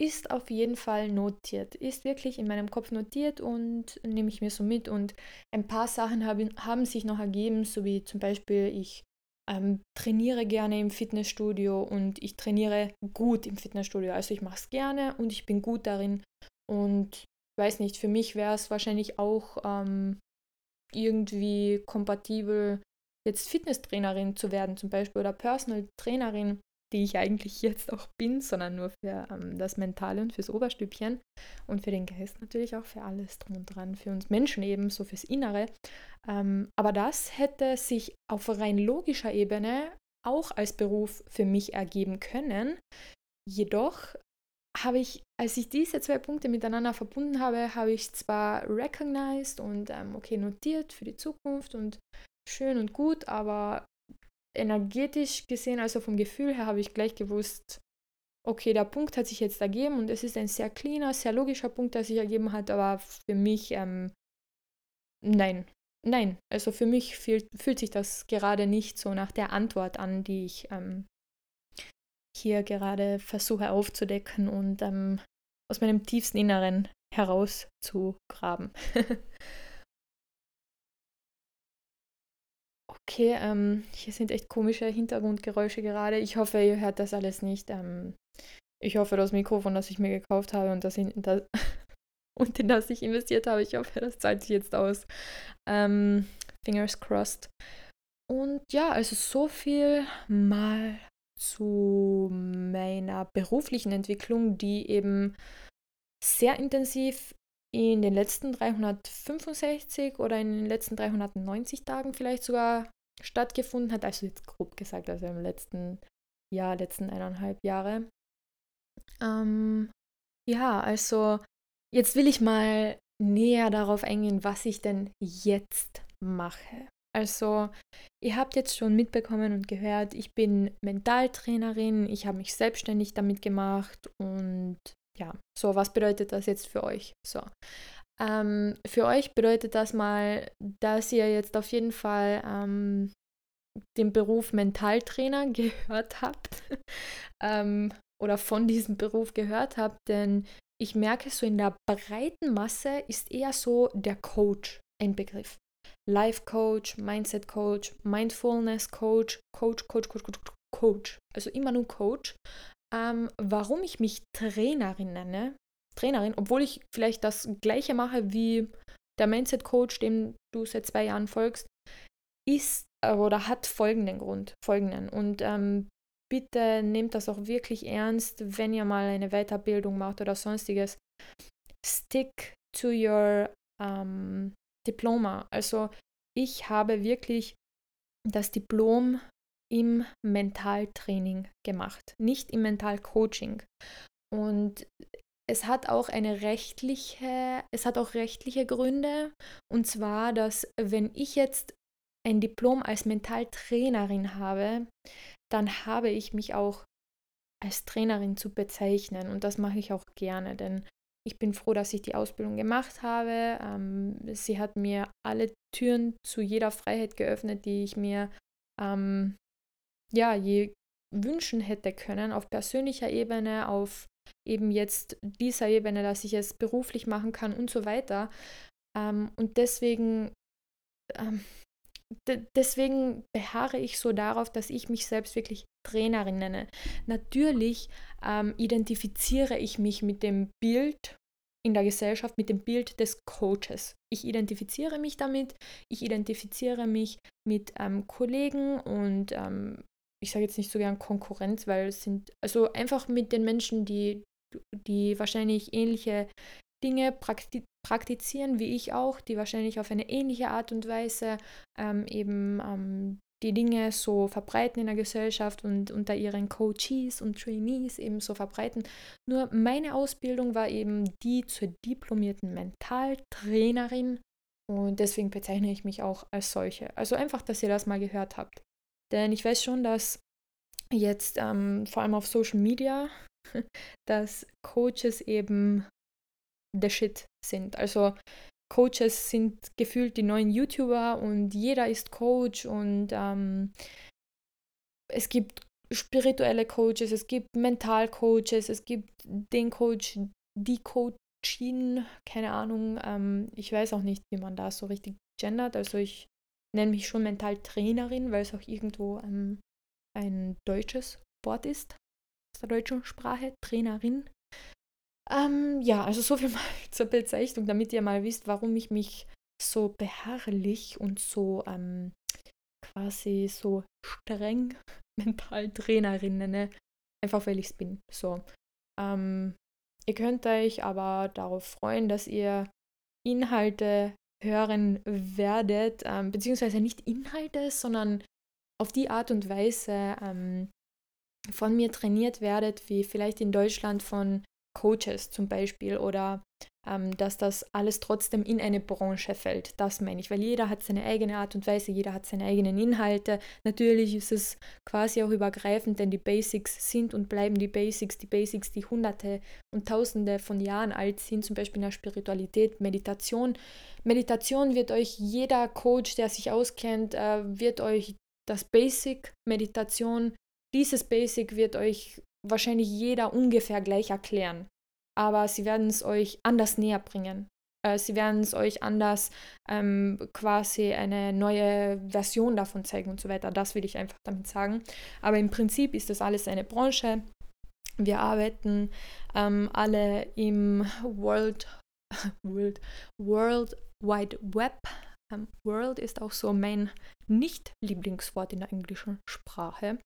[SPEAKER 1] ist auf jeden Fall notiert, ist wirklich in meinem Kopf notiert und nehme ich mir so mit. Und ein paar Sachen haben, haben sich noch ergeben, so wie zum Beispiel, ich ähm, trainiere gerne im Fitnessstudio und ich trainiere gut im Fitnessstudio. Also ich mache es gerne und ich bin gut darin. Und weiß nicht, für mich wäre es wahrscheinlich auch ähm, irgendwie kompatibel, jetzt Fitnesstrainerin zu werden zum Beispiel oder Personal Trainerin, die ich eigentlich jetzt auch bin, sondern nur für ähm, das Mentale und fürs Oberstübchen und für den Geist natürlich auch für alles drum und dran, für uns Menschen eben, so fürs Innere. Ähm, aber das hätte sich auf rein logischer Ebene auch als Beruf für mich ergeben können. Jedoch habe ich, als ich diese zwei Punkte miteinander verbunden habe, habe ich zwar recognized und ähm, okay notiert für die Zukunft und schön und gut, aber energetisch gesehen, also vom Gefühl her, habe ich gleich gewusst, okay, der Punkt hat sich jetzt ergeben und es ist ein sehr cleaner, sehr logischer Punkt, der sich ergeben hat, aber für mich, ähm, nein, nein. Also für mich fühlt, fühlt sich das gerade nicht so nach der Antwort an, die ich ähm, hier gerade versuche aufzudecken und ähm, aus meinem tiefsten Inneren herauszugraben. Okay, ähm, hier sind echt komische Hintergrundgeräusche gerade. Ich hoffe, ihr hört das alles nicht. Ähm, ich hoffe, das Mikrofon, das ich mir gekauft habe und das, in, das und in das ich investiert habe, ich hoffe, das zahlt sich jetzt aus. Ähm, fingers crossed. Und ja, also so viel mal zu meiner beruflichen Entwicklung, die eben sehr intensiv in den letzten 365 oder in den letzten 390 Tagen vielleicht sogar stattgefunden hat. Also jetzt grob gesagt, also im letzten Jahr, letzten eineinhalb Jahre. Ähm, ja, also jetzt will ich mal näher darauf eingehen, was ich denn jetzt mache. Also, ihr habt jetzt schon mitbekommen und gehört, ich bin Mentaltrainerin, ich habe mich selbstständig damit gemacht und ja, so, was bedeutet das jetzt für euch? So. Ähm, für euch bedeutet das mal, dass ihr jetzt auf jeden Fall ähm, den Beruf Mentaltrainer gehört habt ähm, oder von diesem Beruf gehört habt, denn ich merke so in der breiten Masse ist eher so der Coach ein Begriff. Life Coach, Mindset Coach, Mindfulness Coach, Coach, Coach, Coach, Coach, Coach. Also immer nur Coach. Ähm, warum ich mich Trainerin nenne, Trainerin, obwohl ich vielleicht das gleiche mache wie der Mindset Coach, dem du seit zwei Jahren folgst, ist oder hat folgenden Grund, folgenden. Und ähm, bitte nehmt das auch wirklich ernst, wenn ihr mal eine Weiterbildung macht oder sonstiges. Stick to your ähm, Diploma. Also ich habe wirklich das Diplom im Mentaltraining gemacht, nicht im Mentalcoaching. Und es hat auch eine rechtliche, es hat auch rechtliche Gründe. Und zwar, dass wenn ich jetzt ein Diplom als Mentaltrainerin habe, dann habe ich mich auch als Trainerin zu bezeichnen. Und das mache ich auch gerne, denn ich bin froh, dass ich die Ausbildung gemacht habe. Ähm, sie hat mir alle Türen zu jeder Freiheit geöffnet, die ich mir ähm, ja, je, wünschen hätte können, auf persönlicher Ebene, auf eben jetzt dieser Ebene, dass ich es beruflich machen kann und so weiter. Ähm, und deswegen, ähm, deswegen beharre ich so darauf, dass ich mich selbst wirklich Trainerin nenne. Natürlich ähm, identifiziere ich mich mit dem Bild in der Gesellschaft, mit dem Bild des Coaches. Ich identifiziere mich damit, ich identifiziere mich mit ähm, Kollegen und ähm, ich sage jetzt nicht so gern Konkurrenz, weil es sind, also einfach mit den Menschen, die, die wahrscheinlich ähnliche Dinge prakti praktizieren wie ich auch, die wahrscheinlich auf eine ähnliche Art und Weise ähm, eben ähm, die Dinge so verbreiten in der Gesellschaft und unter ihren Coaches und Trainees eben so verbreiten. Nur meine Ausbildung war eben die zur diplomierten Mentaltrainerin und deswegen bezeichne ich mich auch als solche. Also einfach, dass ihr das mal gehört habt. Denn ich weiß schon, dass jetzt ähm, vor allem auf Social Media, dass Coaches eben the shit sind. Also Coaches sind gefühlt die neuen YouTuber und jeder ist Coach und ähm, es gibt spirituelle Coaches, es gibt Mentalcoaches, es gibt den Coach, die Coachin, keine Ahnung, ähm, ich weiß auch nicht, wie man da so richtig gendert, also ich nenne mich schon Mentaltrainerin, weil es auch irgendwo ähm, ein deutsches Wort ist, aus der deutschen Sprache, Trainerin. Ähm, ja, also so viel mal zur Bezeichnung, damit ihr mal wisst, warum ich mich so beharrlich und so ähm, quasi so streng Mentaltrainerin nenne. Einfach weil ich es bin. So. Ähm, ihr könnt euch aber darauf freuen, dass ihr Inhalte hören werdet, ähm, beziehungsweise nicht Inhalte, sondern auf die Art und Weise ähm, von mir trainiert werdet, wie vielleicht in Deutschland von Coaches zum Beispiel oder dass das alles trotzdem in eine Branche fällt. Das meine ich, weil jeder hat seine eigene Art und Weise, jeder hat seine eigenen Inhalte. Natürlich ist es quasi auch übergreifend, denn die Basics sind und bleiben die Basics, die Basics, die hunderte und tausende von Jahren alt sind, zum Beispiel in der Spiritualität, Meditation. Meditation wird euch jeder Coach, der sich auskennt, äh, wird euch das Basic Meditation, dieses Basic wird euch wahrscheinlich jeder ungefähr gleich erklären. Aber sie werden es euch anders näher bringen. Äh, sie werden es euch anders ähm, quasi eine neue Version davon zeigen und so weiter. Das will ich einfach damit sagen. Aber im Prinzip ist das alles eine Branche. Wir arbeiten ähm, alle im World, World, World Wide Web. Ähm, World ist auch so mein Nicht-Lieblingswort in der englischen Sprache.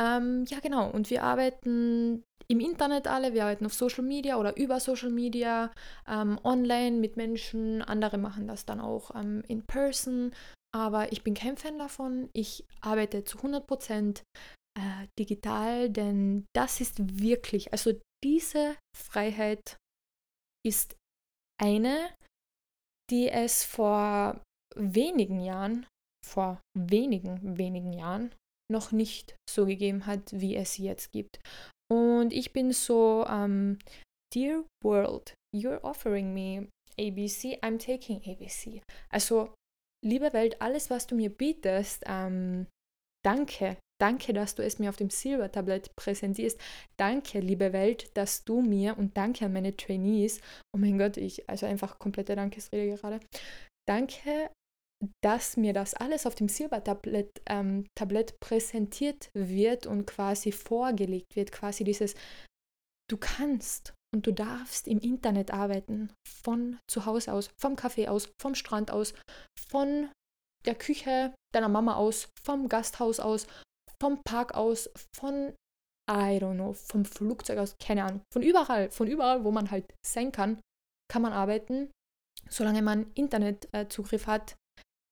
[SPEAKER 1] Ähm, ja, genau. Und wir arbeiten im Internet alle, wir arbeiten auf Social Media oder über Social Media, ähm, online mit Menschen. Andere machen das dann auch ähm, in person. Aber ich bin kein Fan davon. Ich arbeite zu 100% äh, digital, denn das ist wirklich, also diese Freiheit ist eine, die es vor wenigen Jahren, vor wenigen, wenigen Jahren noch nicht so gegeben hat, wie es jetzt gibt. Und ich bin so, um, ähm, Dear World, you're offering me ABC, I'm taking ABC. Also, liebe Welt, alles, was du mir bietest, ähm, danke. Danke, dass du es mir auf dem Silbertablett präsentierst. Danke, liebe Welt, dass du mir und danke an meine Trainees. Oh mein Gott, ich, also einfach komplette Dankesrede gerade. Danke dass mir das alles auf dem Silbertablett ähm, Tablett präsentiert wird und quasi vorgelegt wird, quasi dieses, du kannst und du darfst im Internet arbeiten, von zu Hause aus, vom Café aus, vom Strand aus, von der Küche deiner Mama aus, vom Gasthaus aus, vom Park aus, von, I don't know, vom Flugzeug aus, keine Ahnung, von überall, von überall, wo man halt sein kann, kann man arbeiten, solange man Internetzugriff hat,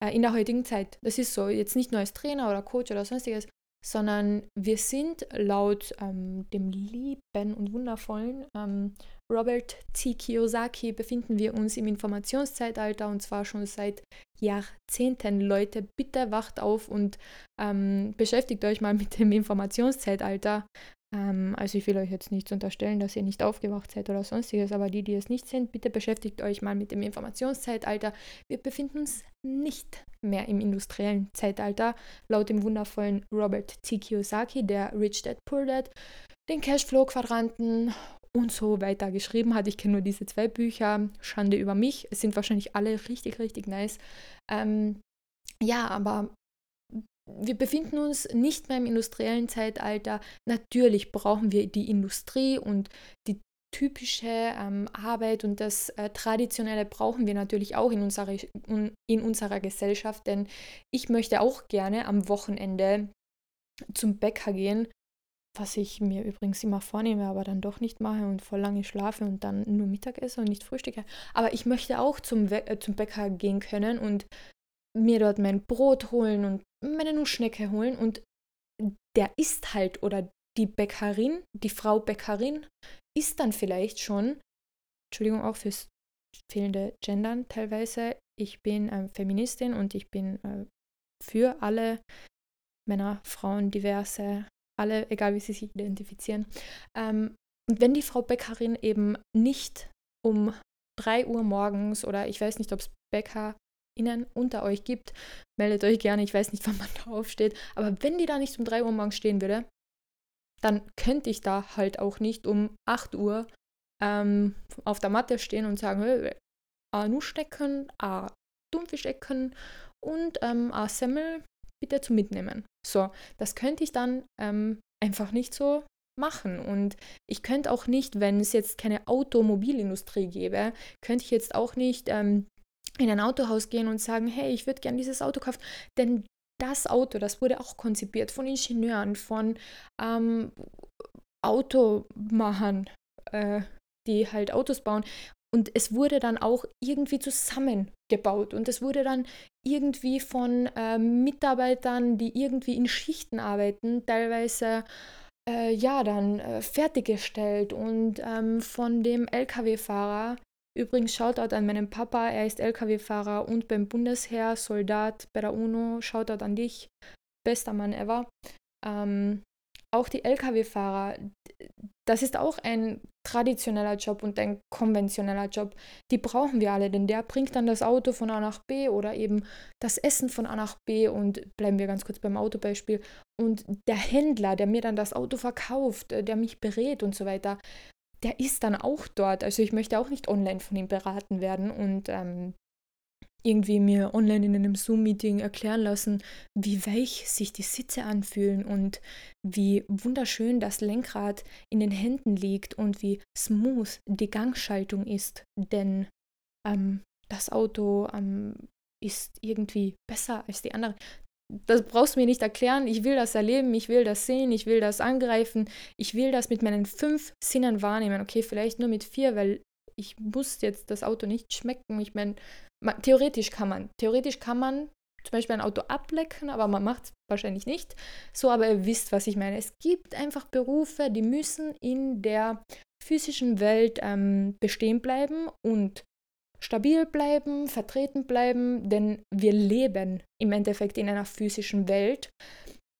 [SPEAKER 1] äh, in der heutigen Zeit. Das ist so, jetzt nicht nur als Trainer oder Coach oder sonstiges, sondern wir sind laut ähm, dem lieben und wundervollen ähm, Robert T. Kiyosaki befinden wir uns im Informationszeitalter und zwar schon seit Jahrzehnten. Leute, bitte wacht auf und ähm, beschäftigt euch mal mit dem Informationszeitalter. Ähm, also ich will euch jetzt nicht unterstellen, dass ihr nicht aufgewacht seid oder sonstiges, aber die, die es nicht sind, bitte beschäftigt euch mal mit dem Informationszeitalter. Wir befinden uns nicht mehr im industriellen Zeitalter, laut dem wundervollen Robert T. Kiyosaki, der Rich Dad Poor Dad, den Cashflow-Quadranten und so weiter geschrieben hat. Ich kenne nur diese zwei Bücher, Schande über mich. Es sind wahrscheinlich alle richtig, richtig nice. Ähm, ja, aber wir befinden uns nicht mehr im industriellen Zeitalter. Natürlich brauchen wir die Industrie und die typische ähm, Arbeit und das äh, Traditionelle brauchen wir natürlich auch in unserer, in unserer Gesellschaft, denn ich möchte auch gerne am Wochenende zum Bäcker gehen, was ich mir übrigens immer vornehme, aber dann doch nicht mache und voll lange schlafe und dann nur Mittag esse und nicht frühstücke. Aber ich möchte auch zum, äh, zum Bäcker gehen können und mir dort mein Brot holen und meine Nussschnecke holen und der ist halt oder die Bäckerin, die Frau Bäckerin ist dann vielleicht schon, Entschuldigung auch fürs fehlende Gendern teilweise, ich bin äh, Feministin und ich bin äh, für alle Männer, Frauen, diverse, alle, egal wie sie sich identifizieren. Ähm, und wenn die Frau Bäckerin eben nicht um 3 Uhr morgens oder ich weiß nicht, ob es Bäcker innen unter euch gibt, meldet euch gerne. Ich weiß nicht, wann man da aufsteht. Aber wenn die da nicht um 3 Uhr morgens stehen würde, dann könnte ich da halt auch nicht um 8 Uhr ähm, auf der Matte stehen und sagen, hey, A Nussstecken, A Thunfischecken und ähm, A Semmel bitte zu mitnehmen. So, das könnte ich dann ähm, einfach nicht so machen. Und ich könnte auch nicht, wenn es jetzt keine Automobilindustrie gäbe, könnte ich jetzt auch nicht ähm, in ein Autohaus gehen und sagen, hey, ich würde gerne dieses Auto kaufen. Denn das Auto, das wurde auch konzipiert von Ingenieuren, von ähm, Automachern, äh, die halt Autos bauen. Und es wurde dann auch irgendwie zusammengebaut und es wurde dann irgendwie von äh, Mitarbeitern, die irgendwie in Schichten arbeiten, teilweise äh, ja dann äh, fertiggestellt und ähm, von dem Lkw-Fahrer Übrigens Shoutout an meinen Papa, er ist LKW-Fahrer und beim Bundesheer, Soldat bei der UNO. Shoutout an dich, bester Mann ever. Ähm, auch die Lkw-Fahrer, das ist auch ein traditioneller Job und ein konventioneller Job. Die brauchen wir alle, denn der bringt dann das Auto von A nach B oder eben das Essen von A nach B und bleiben wir ganz kurz beim Autobeispiel. Und der Händler, der mir dann das Auto verkauft, der mich berät und so weiter, der ist dann auch dort. Also ich möchte auch nicht online von ihm beraten werden und ähm, irgendwie mir online in einem Zoom-Meeting erklären lassen, wie weich sich die Sitze anfühlen und wie wunderschön das Lenkrad in den Händen liegt und wie smooth die Gangschaltung ist. Denn ähm, das Auto ähm, ist irgendwie besser als die anderen das brauchst du mir nicht erklären. Ich will das erleben, ich will das sehen, ich will das angreifen, ich will das mit meinen fünf Sinnen wahrnehmen. Okay, vielleicht nur mit vier, weil ich muss jetzt das Auto nicht schmecken. Ich meine, theoretisch kann man. Theoretisch kann man zum Beispiel ein Auto ablecken, aber man macht es wahrscheinlich nicht. So, aber ihr wisst, was ich meine. Es gibt einfach Berufe, die müssen in der physischen Welt ähm, bestehen bleiben und stabil bleiben, vertreten bleiben, denn wir leben im Endeffekt in einer physischen Welt.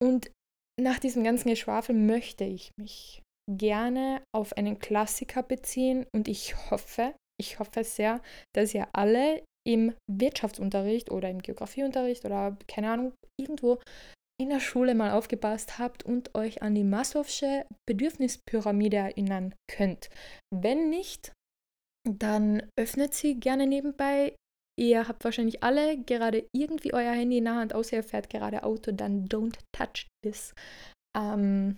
[SPEAKER 1] Und nach diesem ganzen Geschwafel möchte ich mich gerne auf einen Klassiker beziehen und ich hoffe, ich hoffe sehr, dass ihr alle im Wirtschaftsunterricht oder im Geografieunterricht oder keine Ahnung, irgendwo in der Schule mal aufgepasst habt und euch an die Maslow'sche Bedürfnispyramide erinnern könnt. Wenn nicht, dann öffnet sie gerne nebenbei. Ihr habt wahrscheinlich alle gerade irgendwie euer Handy in der Hand, außer ihr fährt gerade Auto, dann don't touch this. Ähm,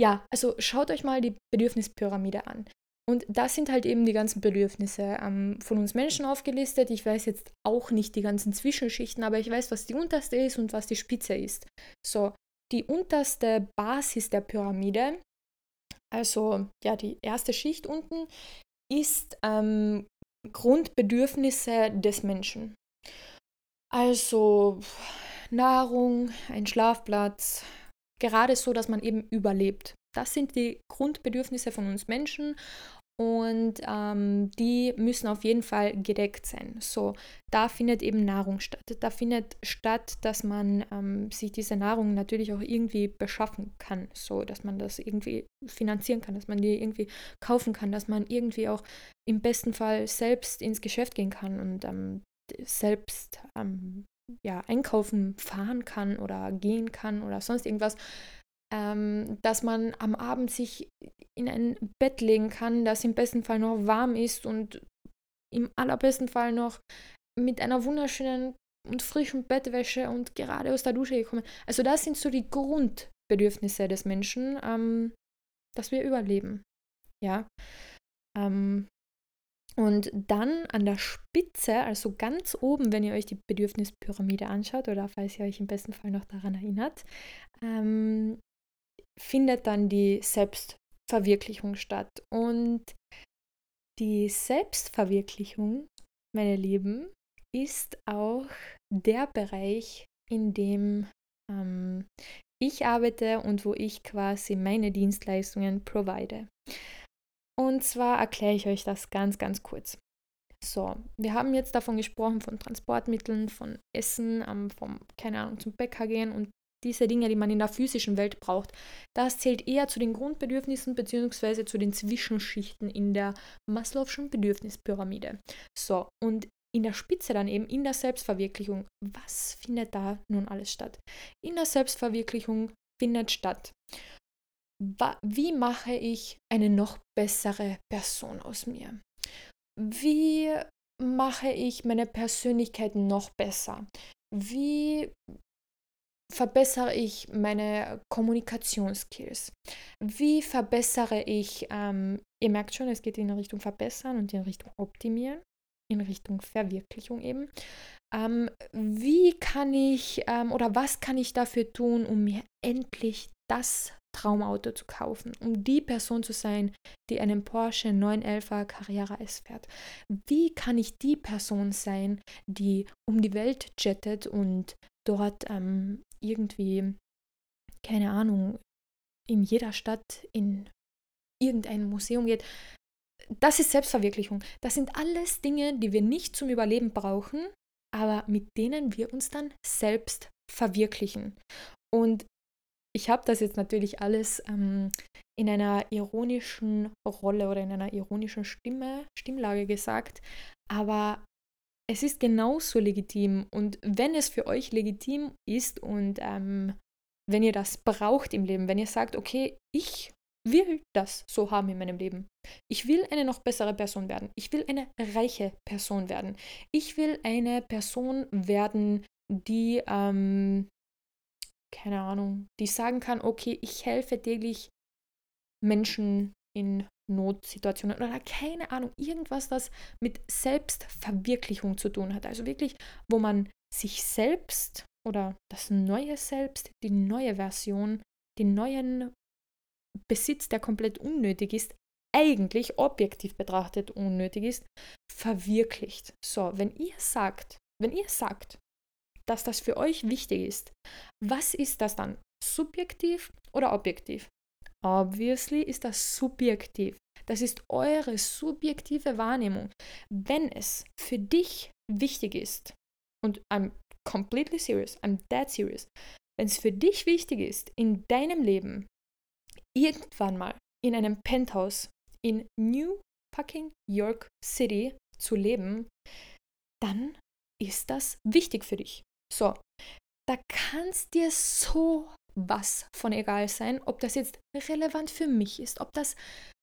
[SPEAKER 1] ja, also schaut euch mal die Bedürfnispyramide an. Und das sind halt eben die ganzen Bedürfnisse ähm, von uns Menschen aufgelistet. Ich weiß jetzt auch nicht die ganzen Zwischenschichten, aber ich weiß, was die unterste ist und was die Spitze ist. So, die unterste Basis der Pyramide, also ja, die erste Schicht unten, ist ähm, Grundbedürfnisse des Menschen. Also Nahrung, ein Schlafplatz, gerade so, dass man eben überlebt. Das sind die Grundbedürfnisse von uns Menschen und ähm, die müssen auf jeden Fall gedeckt sein. So, da findet eben Nahrung statt. Da findet statt, dass man ähm, sich diese Nahrung natürlich auch irgendwie beschaffen kann, so dass man das irgendwie finanzieren kann, dass man die irgendwie kaufen kann, dass man irgendwie auch im besten Fall selbst ins Geschäft gehen kann und ähm, selbst ähm, ja, einkaufen fahren kann oder gehen kann oder sonst irgendwas ähm, dass man am Abend sich in ein Bett legen kann, das im besten Fall noch warm ist und im allerbesten Fall noch mit einer wunderschönen und frischen Bettwäsche und gerade aus der Dusche gekommen. Also das sind so die Grundbedürfnisse des Menschen, ähm, dass wir überleben. Ja. Ähm, und dann an der Spitze, also ganz oben, wenn ihr euch die Bedürfnispyramide anschaut oder falls ihr euch im besten Fall noch daran erinnert, ähm, findet dann die Selbstverwirklichung statt. Und die Selbstverwirklichung, meine Lieben, ist auch der Bereich, in dem ähm, ich arbeite und wo ich quasi meine Dienstleistungen provide. Und zwar erkläre ich euch das ganz, ganz kurz. So, wir haben jetzt davon gesprochen, von Transportmitteln, von Essen, ähm, vom, keine Ahnung, zum Bäcker gehen und diese Dinge, die man in der physischen Welt braucht, das zählt eher zu den Grundbedürfnissen bzw. zu den Zwischenschichten in der Maslow'schen Bedürfnispyramide. So, und in der Spitze dann eben in der Selbstverwirklichung, was findet da nun alles statt? In der Selbstverwirklichung findet statt, wie mache ich eine noch bessere Person aus mir? Wie mache ich meine Persönlichkeit noch besser? Wie verbessere ich meine Kommunikationsskills? Wie verbessere ich, ähm, ihr merkt schon, es geht in Richtung Verbessern und in Richtung Optimieren, in Richtung Verwirklichung eben. Ähm, wie kann ich ähm, oder was kann ich dafür tun, um mir endlich das Traumauto zu kaufen, um die Person zu sein, die einen Porsche 911er Carrera S fährt? Wie kann ich die Person sein, die um die Welt jettet und dort ähm, irgendwie, keine Ahnung, in jeder Stadt in irgendein Museum geht. Das ist Selbstverwirklichung. Das sind alles Dinge, die wir nicht zum Überleben brauchen, aber mit denen wir uns dann selbst verwirklichen. Und ich habe das jetzt natürlich alles ähm, in einer ironischen Rolle oder in einer ironischen Stimme, Stimmlage gesagt, aber es ist genauso legitim und wenn es für euch legitim ist und ähm, wenn ihr das braucht im Leben, wenn ihr sagt, okay, ich will das so haben in meinem Leben. Ich will eine noch bessere Person werden. Ich will eine reiche Person werden. Ich will eine Person werden, die, ähm, keine Ahnung, die sagen kann, okay, ich helfe täglich Menschen in Notsituationen oder keine Ahnung, irgendwas, das mit Selbstverwirklichung zu tun hat. Also wirklich, wo man sich selbst oder das neue Selbst, die neue Version, den neuen Besitz, der komplett unnötig ist, eigentlich objektiv betrachtet unnötig ist, verwirklicht. So, wenn ihr sagt, wenn ihr sagt, dass das für euch wichtig ist, was ist das dann? Subjektiv oder objektiv? Obviously ist das subjektiv. Das ist eure subjektive Wahrnehmung. Wenn es für dich wichtig ist, und I'm completely serious, I'm dead serious, wenn es für dich wichtig ist, in deinem Leben irgendwann mal in einem Penthouse in New fucking York City zu leben, dann ist das wichtig für dich. So, da kann es dir so was von egal sein, ob das jetzt relevant für mich ist, ob das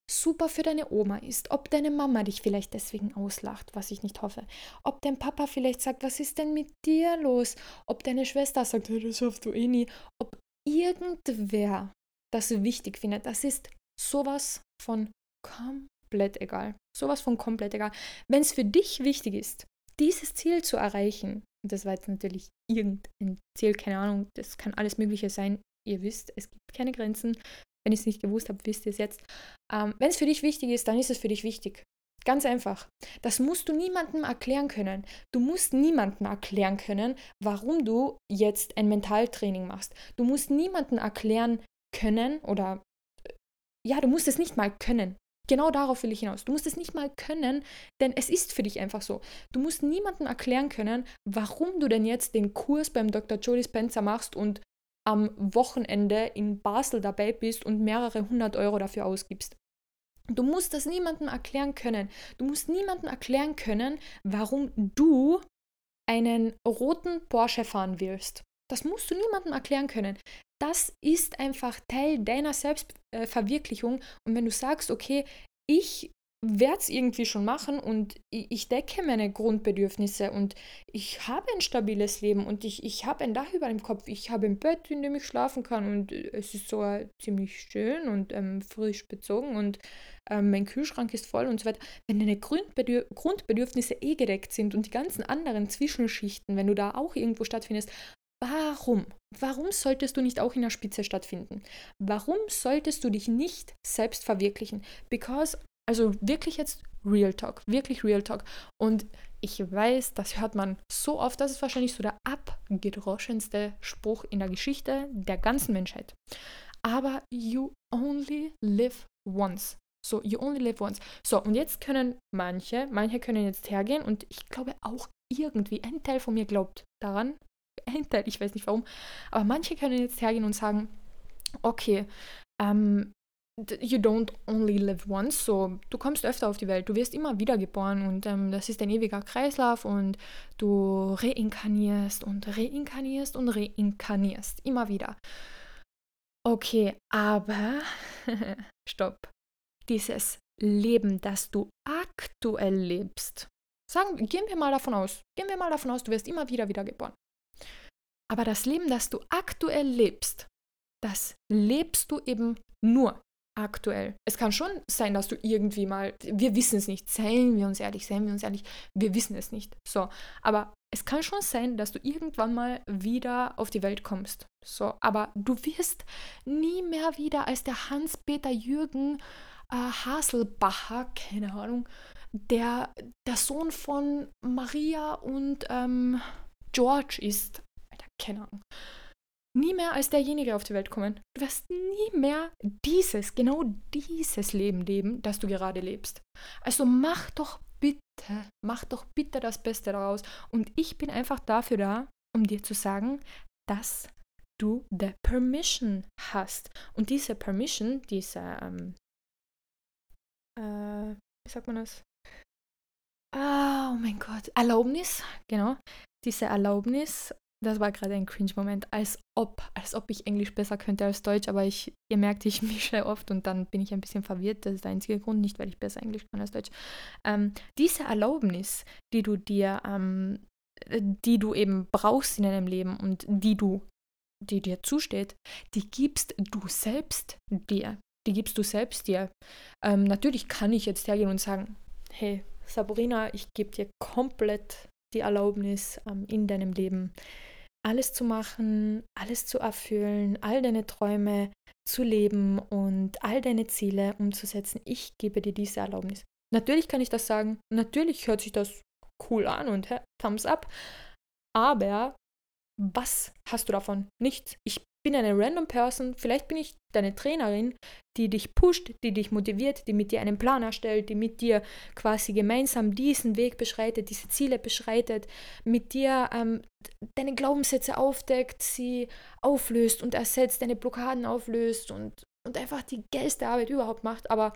[SPEAKER 1] super für deine Oma ist, ob deine Mama dich vielleicht deswegen auslacht, was ich nicht hoffe, ob dein Papa vielleicht sagt, was ist denn mit dir los, ob deine Schwester sagt, das schaffst du eh nie, ob irgendwer das wichtig findet, das ist sowas von komplett egal. Sowas von komplett egal. Wenn es für dich wichtig ist, dieses Ziel zu erreichen, und das war jetzt natürlich irgendein Ziel, keine Ahnung, das kann alles Mögliche sein. Ihr wisst, es gibt keine Grenzen. Wenn ihr es nicht gewusst habt, wisst ihr es jetzt. Ähm, Wenn es für dich wichtig ist, dann ist es für dich wichtig. Ganz einfach. Das musst du niemandem erklären können. Du musst niemandem erklären können, warum du jetzt ein Mentaltraining machst. Du musst niemandem erklären können oder ja, du musst es nicht mal können. Genau darauf will ich hinaus. Du musst es nicht mal können, denn es ist für dich einfach so. Du musst niemandem erklären können, warum du denn jetzt den Kurs beim Dr. Jody Spencer machst und am Wochenende in Basel dabei bist und mehrere hundert Euro dafür ausgibst. Du musst das niemandem erklären können. Du musst niemandem erklären können, warum du einen roten Porsche fahren willst. Das musst du niemandem erklären können. Das ist einfach Teil deiner Selbstverwirklichung. Und wenn du sagst, okay, ich werde es irgendwie schon machen und ich, decke meine Grundbedürfnisse und ich habe ein stabiles Leben und ich, ich habe ein Dach über dem Kopf, ich habe ein Bett, in dem ich schlafen kann und es ist sogar ziemlich schön und ähm, frisch bezogen und ähm, mein Kühlschrank ist voll und so weiter. Wenn deine Grundbedürf Grundbedürfnisse eh gedeckt sind und die ganzen anderen Zwischenschichten, wenn du da auch irgendwo stattfindest, Warum? Warum solltest du nicht auch in der Spitze stattfinden? Warum solltest du dich nicht selbst verwirklichen? Because also wirklich jetzt Real Talk, wirklich Real Talk. Und ich weiß, das hört man so oft, das ist wahrscheinlich so der abgedroschenste Spruch in der Geschichte der ganzen Menschheit. Aber you only live once. So, you only live once. So, und jetzt können manche, manche können jetzt hergehen und ich glaube auch irgendwie, ein Teil von mir glaubt daran, ein Teil, ich weiß nicht warum, aber manche können jetzt hergehen und sagen, okay, ähm, you don't only live once, so du kommst öfter auf die Welt, du wirst immer wieder geboren und ähm, das ist ein ewiger Kreislauf und du reinkarnierst und reinkarnierst und reinkarnierst, immer wieder. Okay, aber stopp. Dieses Leben, das du aktuell lebst, sagen, gehen wir mal davon aus, gehen wir mal davon aus, du wirst immer wieder wieder geboren. Aber das Leben, das du aktuell lebst, das lebst du eben nur aktuell. Es kann schon sein, dass du irgendwie mal, wir wissen es nicht, seien wir uns ehrlich, seien wir uns ehrlich, wir wissen es nicht. So, aber es kann schon sein, dass du irgendwann mal wieder auf die Welt kommst. So, aber du wirst nie mehr wieder als der Hans-Peter Jürgen äh, Haselbacher, keine Ahnung, der der Sohn von Maria und ähm, George ist. Keine Ahnung nie mehr als derjenige auf die Welt kommen. Du wirst nie mehr dieses, genau dieses Leben leben, das du gerade lebst. Also mach doch bitte, mach doch bitte das Beste daraus. Und ich bin einfach dafür da, um dir zu sagen, dass du the permission hast. Und diese permission, diese, ähm, äh, wie sagt man das? Ah, oh mein Gott, Erlaubnis, genau. Diese Erlaubnis das war gerade ein Cringe-Moment, als ob, als ob ich Englisch besser könnte als Deutsch, aber ich, ihr merkt, ich mische oft und dann bin ich ein bisschen verwirrt. Das ist der einzige Grund, nicht weil ich besser Englisch kann als Deutsch. Ähm, diese Erlaubnis, die du dir, ähm, die du eben brauchst in deinem Leben und die du, die dir zusteht, die gibst du selbst dir. Die gibst du selbst dir. Ähm, natürlich kann ich jetzt hergehen und sagen, hey, Sabrina, ich gebe dir komplett die Erlaubnis ähm, in deinem Leben alles zu machen, alles zu erfüllen, all deine Träume zu leben und all deine Ziele umzusetzen. Ich gebe dir diese Erlaubnis. Natürlich kann ich das sagen, natürlich hört sich das cool an und hä, Thumbs up, aber was hast du davon? Nichts. Ich bin eine random Person, vielleicht bin ich deine Trainerin, die dich pusht, die dich motiviert, die mit dir einen Plan erstellt, die mit dir quasi gemeinsam diesen Weg beschreitet, diese Ziele beschreitet, mit dir ähm, deine Glaubenssätze aufdeckt, sie auflöst und ersetzt, deine Blockaden auflöst und, und einfach die geilste Arbeit überhaupt macht. Aber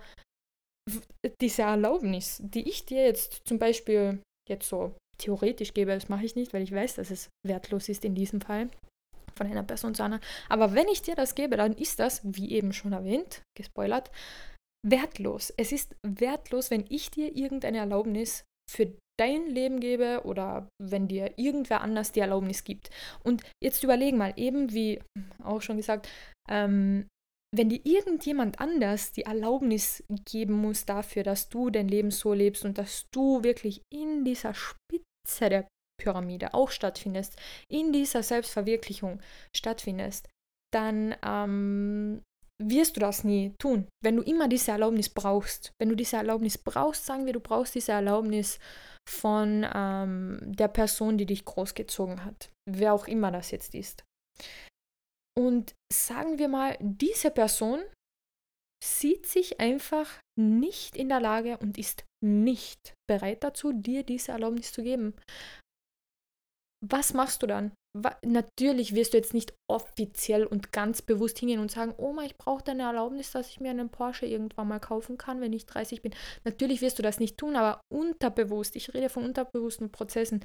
[SPEAKER 1] diese Erlaubnis, die ich dir jetzt zum Beispiel jetzt so theoretisch gebe, das mache ich nicht, weil ich weiß, dass es wertlos ist in diesem Fall von einer Person zu anderen. Aber wenn ich dir das gebe, dann ist das, wie eben schon erwähnt, gespoilert, wertlos. Es ist wertlos, wenn ich dir irgendeine Erlaubnis für dein Leben gebe oder wenn dir irgendwer anders die Erlaubnis gibt. Und jetzt überlegen mal, eben wie auch schon gesagt, ähm, wenn dir irgendjemand anders die Erlaubnis geben muss dafür, dass du dein Leben so lebst und dass du wirklich in dieser Spitze der Pyramide auch stattfindest, in dieser Selbstverwirklichung stattfindest, dann ähm, wirst du das nie tun. Wenn du immer diese Erlaubnis brauchst, wenn du diese Erlaubnis brauchst, sagen wir, du brauchst diese Erlaubnis von ähm, der Person, die dich großgezogen hat, wer auch immer das jetzt ist. Und sagen wir mal, diese Person sieht sich einfach nicht in der Lage und ist nicht bereit dazu, dir diese Erlaubnis zu geben. Was machst du dann? Natürlich wirst du jetzt nicht offiziell und ganz bewusst hingehen und sagen, Oma, ich brauche deine Erlaubnis, dass ich mir einen Porsche irgendwann mal kaufen kann, wenn ich 30 bin. Natürlich wirst du das nicht tun, aber unterbewusst, ich rede von unterbewussten Prozessen,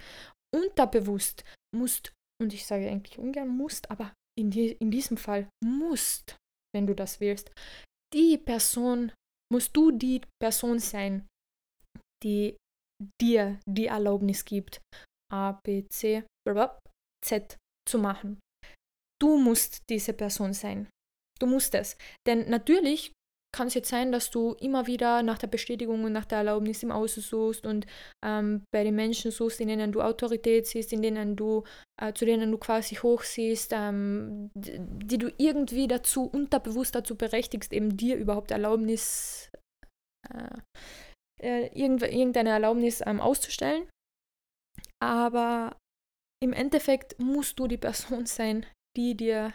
[SPEAKER 1] unterbewusst musst, und ich sage eigentlich ungern musst, aber in, die, in diesem Fall musst, wenn du das willst, die Person, musst du die Person sein, die dir die Erlaubnis gibt, A, B, C, Z zu machen. Du musst diese Person sein. Du musst es. Denn natürlich kann es jetzt sein, dass du immer wieder nach der Bestätigung und nach der Erlaubnis im Außen suchst und ähm, bei den Menschen suchst, in denen du Autorität siehst, in denen du, äh, zu denen du quasi hochsiehst, ähm, die, die du irgendwie dazu unterbewusst dazu berechtigst, eben dir überhaupt Erlaubnis, äh, äh, irgendeine Erlaubnis ähm, auszustellen. Aber im Endeffekt musst du die Person sein, die dir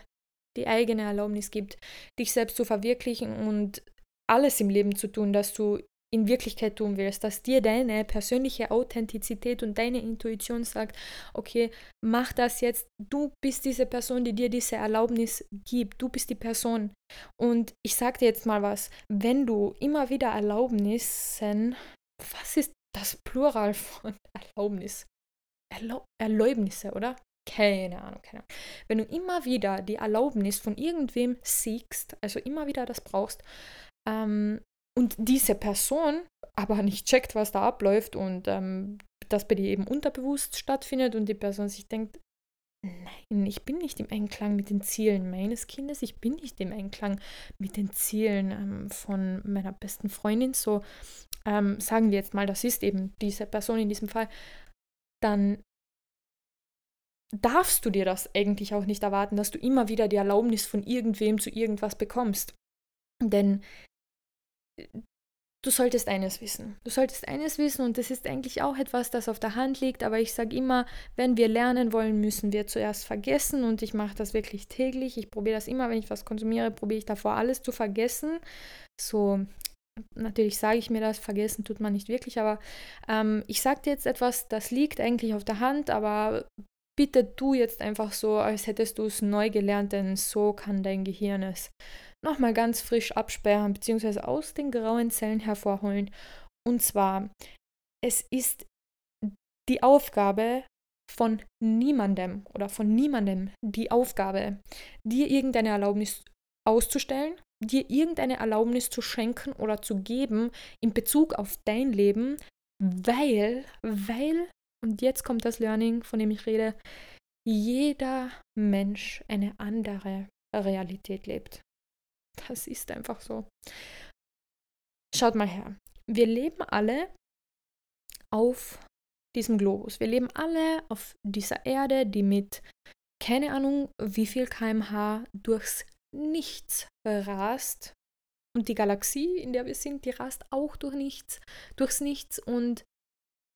[SPEAKER 1] die eigene Erlaubnis gibt, dich selbst zu verwirklichen und alles im Leben zu tun, das du in Wirklichkeit tun willst, dass dir deine persönliche Authentizität und deine Intuition sagt, okay, mach das jetzt, du bist diese Person, die dir diese Erlaubnis gibt, du bist die Person. Und ich sage dir jetzt mal was, wenn du immer wieder Erlaubnissen, was ist das Plural von Erlaubnis? Erlaub Erlaubnisse, oder? Keine Ahnung, keine Ahnung. Wenn du immer wieder die Erlaubnis von irgendwem siegst, also immer wieder das brauchst, ähm, und diese Person aber nicht checkt, was da abläuft und ähm, das bei dir eben unterbewusst stattfindet und die Person sich denkt, nein, ich bin nicht im Einklang mit den Zielen meines Kindes, ich bin nicht im Einklang mit den Zielen ähm, von meiner besten Freundin, so ähm, sagen wir jetzt mal, das ist eben diese Person in diesem Fall, dann darfst du dir das eigentlich auch nicht erwarten, dass du immer wieder die Erlaubnis von irgendwem zu irgendwas bekommst. Denn du solltest eines wissen. Du solltest eines wissen und das ist eigentlich auch etwas, das auf der Hand liegt, aber ich sage immer, wenn wir lernen wollen, müssen wir zuerst vergessen und ich mache das wirklich täglich. Ich probiere das immer, wenn ich was konsumiere, probiere ich davor alles zu vergessen. So, natürlich sage ich mir das, vergessen tut man nicht wirklich, aber ähm, ich sage dir jetzt etwas, das liegt eigentlich auf der Hand, aber bitte tu jetzt einfach so, als hättest du es neu gelernt, denn so kann dein Gehirn es nochmal ganz frisch absperren bzw. aus den grauen Zellen hervorholen. Und zwar, es ist die Aufgabe von niemandem oder von niemandem die Aufgabe, dir irgendeine Erlaubnis auszustellen, dir irgendeine Erlaubnis zu schenken oder zu geben in Bezug auf dein Leben, weil, weil, und jetzt kommt das Learning, von dem ich rede, jeder Mensch eine andere Realität lebt. Das ist einfach so. Schaut mal her. Wir leben alle auf diesem Globus. Wir leben alle auf dieser Erde, die mit keine Ahnung wie viel kmh durchs Nichts rast. Und die Galaxie, in der wir sind, die rast auch durch nichts, durchs Nichts. Und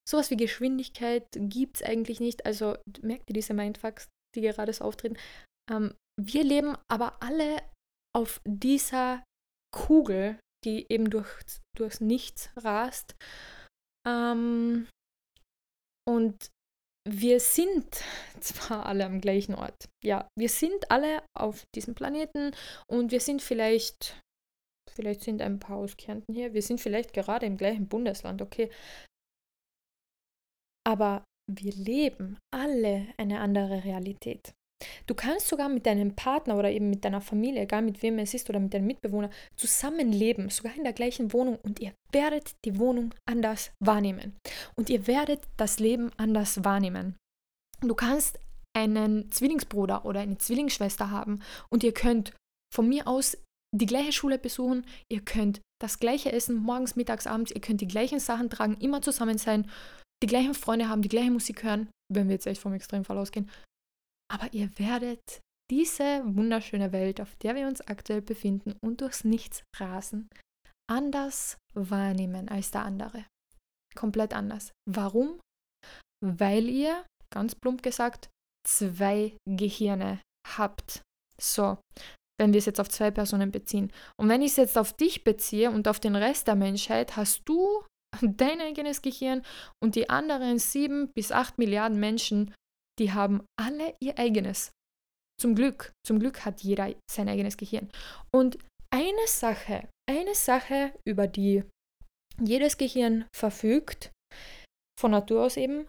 [SPEAKER 1] sowas wie Geschwindigkeit gibt es eigentlich nicht. Also merkt ihr diese Mindfucks, die gerade so auftreten? Ähm, wir leben aber alle auf dieser Kugel, die eben durch, durchs Nichts rast. Ähm, und wir sind zwar alle am gleichen Ort. Ja, wir sind alle auf diesem Planeten und wir sind vielleicht, vielleicht sind ein paar aus Kärnten hier, wir sind vielleicht gerade im gleichen Bundesland, okay. Aber wir leben alle eine andere Realität. Du kannst sogar mit deinem Partner oder eben mit deiner Familie, egal mit wem es ist oder mit deinem Mitbewohner, zusammenleben, sogar in der gleichen Wohnung und ihr werdet die Wohnung anders wahrnehmen. Und ihr werdet das Leben anders wahrnehmen. Du kannst einen Zwillingsbruder oder eine Zwillingsschwester haben und ihr könnt von mir aus die gleiche Schule besuchen, ihr könnt das gleiche essen, morgens, mittags, abends, ihr könnt die gleichen Sachen tragen, immer zusammen sein, die gleichen Freunde haben, die gleiche Musik hören, wenn wir jetzt echt vom Extremfall ausgehen. Aber ihr werdet diese wunderschöne Welt, auf der wir uns aktuell befinden und durchs Nichts rasen, anders wahrnehmen als der andere. Komplett anders. Warum? Weil ihr, ganz plump gesagt, zwei Gehirne habt. So, wenn wir es jetzt auf zwei Personen beziehen. Und wenn ich es jetzt auf dich beziehe und auf den Rest der Menschheit, hast du dein eigenes Gehirn und die anderen sieben bis acht Milliarden Menschen, die haben alle ihr eigenes. Zum Glück, zum Glück hat jeder sein eigenes Gehirn. Und eine Sache, eine Sache, über die jedes Gehirn verfügt, von Natur aus eben,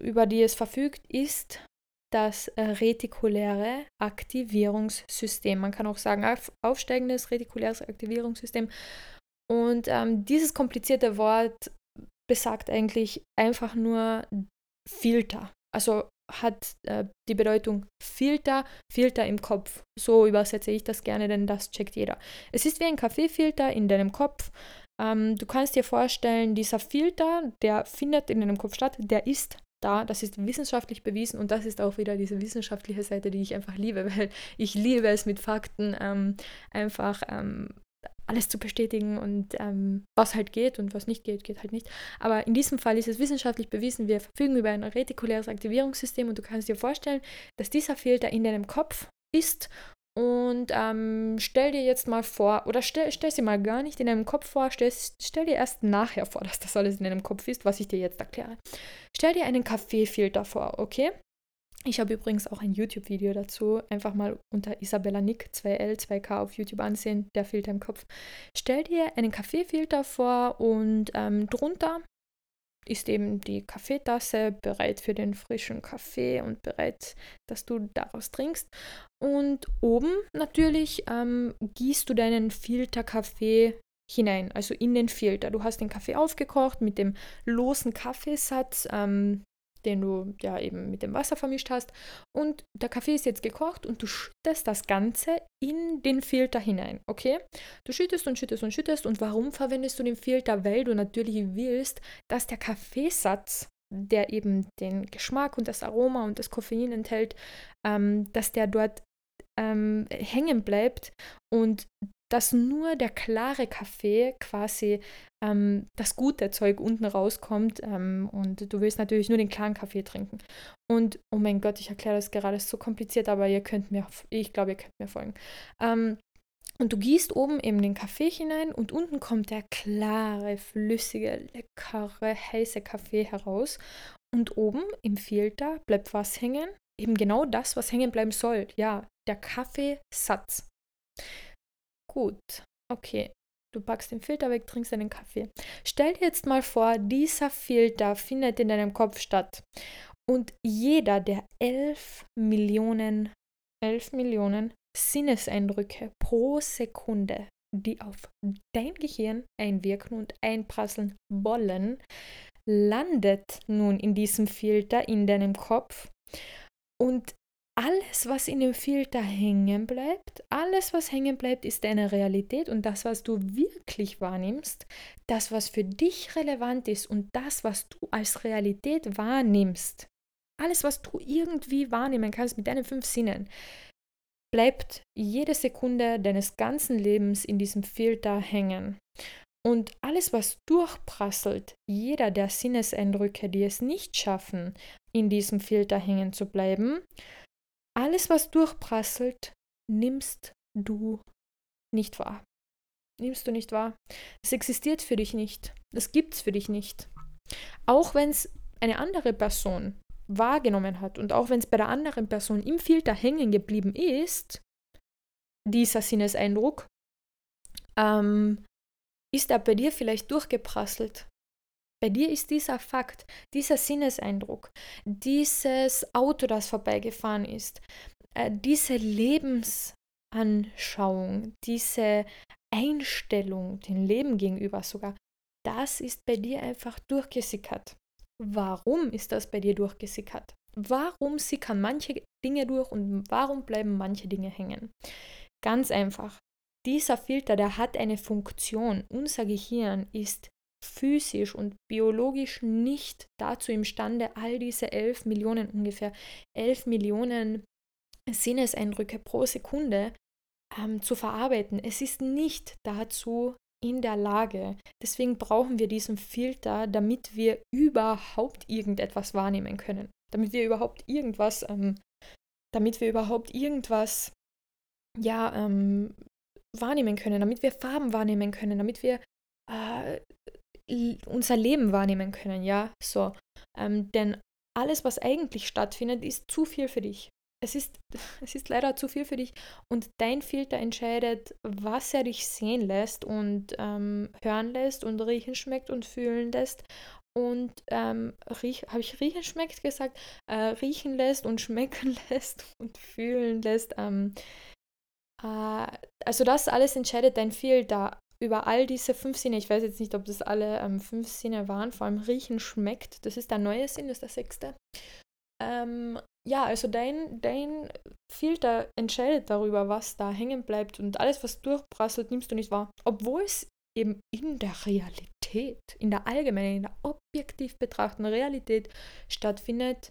[SPEAKER 1] über die es verfügt, ist das retikuläre Aktivierungssystem. Man kann auch sagen, aufsteigendes retikuläres Aktivierungssystem. Und ähm, dieses komplizierte Wort besagt eigentlich einfach nur Filter. Also hat äh, die Bedeutung Filter, Filter im Kopf. So übersetze ich das gerne, denn das checkt jeder. Es ist wie ein Kaffeefilter in deinem Kopf. Ähm, du kannst dir vorstellen, dieser Filter, der findet in deinem Kopf statt, der ist da, das ist wissenschaftlich bewiesen und das ist auch wieder diese wissenschaftliche Seite, die ich einfach liebe, weil ich liebe es mit Fakten ähm, einfach ähm, alles zu bestätigen und ähm, was halt geht und was nicht geht, geht halt nicht. Aber in diesem Fall ist es wissenschaftlich bewiesen, wir verfügen über ein retikuläres Aktivierungssystem und du kannst dir vorstellen, dass dieser Filter in deinem Kopf ist und ähm, stell dir jetzt mal vor, oder stell, stell sie mal gar nicht in deinem Kopf vor, stell, stell dir erst nachher vor, dass das alles in deinem Kopf ist, was ich dir jetzt erkläre. Stell dir einen Kaffeefilter vor, okay? Ich habe übrigens auch ein YouTube-Video dazu. Einfach mal unter Isabella Nick 2L, 2K auf YouTube ansehen, der Filter im Kopf. Stell dir einen Kaffeefilter vor und ähm, drunter ist eben die Kaffeetasse bereit für den frischen Kaffee und bereit, dass du daraus trinkst. Und oben natürlich ähm, gießt du deinen Filterkaffee hinein, also in den Filter. Du hast den Kaffee aufgekocht mit dem losen Kaffeesatz, ähm, den du ja eben mit dem Wasser vermischt hast. Und der Kaffee ist jetzt gekocht und du schüttest das Ganze in den Filter hinein, okay? Du schüttest und schüttest und schüttest. Und warum verwendest du den Filter? Weil du natürlich willst, dass der Kaffeesatz, der eben den Geschmack und das Aroma und das Koffein enthält, ähm, dass der dort ähm, hängen bleibt und dass nur der klare Kaffee quasi ähm, das gute Zeug unten rauskommt ähm, und du willst natürlich nur den klaren Kaffee trinken. Und oh mein Gott, ich erkläre das gerade, so kompliziert, aber ihr könnt mir, ich glaube, ihr könnt mir folgen. Ähm, und du gießt oben eben den Kaffee hinein und unten kommt der klare, flüssige, leckere, heiße Kaffee heraus. Und oben im Filter bleibt was hängen. Eben genau das, was hängen bleiben soll. Ja, der Kaffeesatz. Gut, okay. Du packst den Filter weg, trinkst einen Kaffee. Stell dir jetzt mal vor, dieser Filter findet in deinem Kopf statt. Und jeder der 11 Millionen, 11 Millionen Sinneseindrücke pro Sekunde, die auf dein Gehirn einwirken und einprasseln wollen, landet nun in diesem Filter in deinem Kopf. Und alles, was in dem Filter hängen bleibt, alles, was hängen bleibt, ist deine Realität und das, was du wirklich wahrnimmst, das, was für dich relevant ist und das, was du als Realität wahrnimmst, alles, was du irgendwie wahrnehmen kannst mit deinen fünf Sinnen, bleibt jede Sekunde deines ganzen Lebens in diesem Filter hängen. Und alles, was durchprasselt, jeder der Sinneseindrücke, die es nicht schaffen, in diesem Filter hängen zu bleiben, alles, was durchprasselt, nimmst du nicht wahr. Nimmst du nicht wahr. Es existiert für dich nicht. Es gibt es für dich nicht. Auch wenn es eine andere Person wahrgenommen hat und auch wenn es bei der anderen Person im Filter hängen geblieben ist, dieser Sinneseindruck, ähm, ist er bei dir vielleicht durchgeprasselt. Bei dir ist dieser Fakt, dieser Sinneseindruck, dieses Auto, das vorbeigefahren ist, äh, diese Lebensanschauung, diese Einstellung dem Leben gegenüber sogar, das ist bei dir einfach durchgesickert. Warum ist das bei dir durchgesickert? Warum sickern manche Dinge durch und warum bleiben manche Dinge hängen? Ganz einfach. Dieser Filter, der hat eine Funktion. Unser Gehirn ist physisch und biologisch nicht dazu imstande, all diese 11 Millionen ungefähr, 11 Millionen Sinneseindrücke pro Sekunde ähm, zu verarbeiten. Es ist nicht dazu in der Lage. Deswegen brauchen wir diesen Filter, damit wir überhaupt irgendetwas wahrnehmen können. Damit wir überhaupt irgendwas, ähm, damit wir überhaupt irgendwas ja, ähm, wahrnehmen können, damit wir Farben wahrnehmen können, damit wir äh, unser Leben wahrnehmen können, ja, so. Ähm, denn alles, was eigentlich stattfindet, ist zu viel für dich. Es ist, es ist leider zu viel für dich und dein Filter entscheidet, was er dich sehen lässt und ähm, hören lässt und riechen schmeckt und fühlen lässt und ähm, riech, habe ich riechen schmeckt gesagt, äh, riechen lässt und schmecken lässt und fühlen lässt. Ähm, äh, also das alles entscheidet dein Filter über all diese fünf Sinne. Ich weiß jetzt nicht, ob das alle ähm, fünf Sinne waren, vor allem riechen schmeckt. Das ist der neue Sinn, das ist der sechste. Ähm, ja, also dein, dein Filter entscheidet darüber, was da hängen bleibt und alles, was durchprasselt, nimmst du nicht wahr. Obwohl es eben in der Realität, in der allgemeinen, in der objektiv betrachteten Realität stattfindet,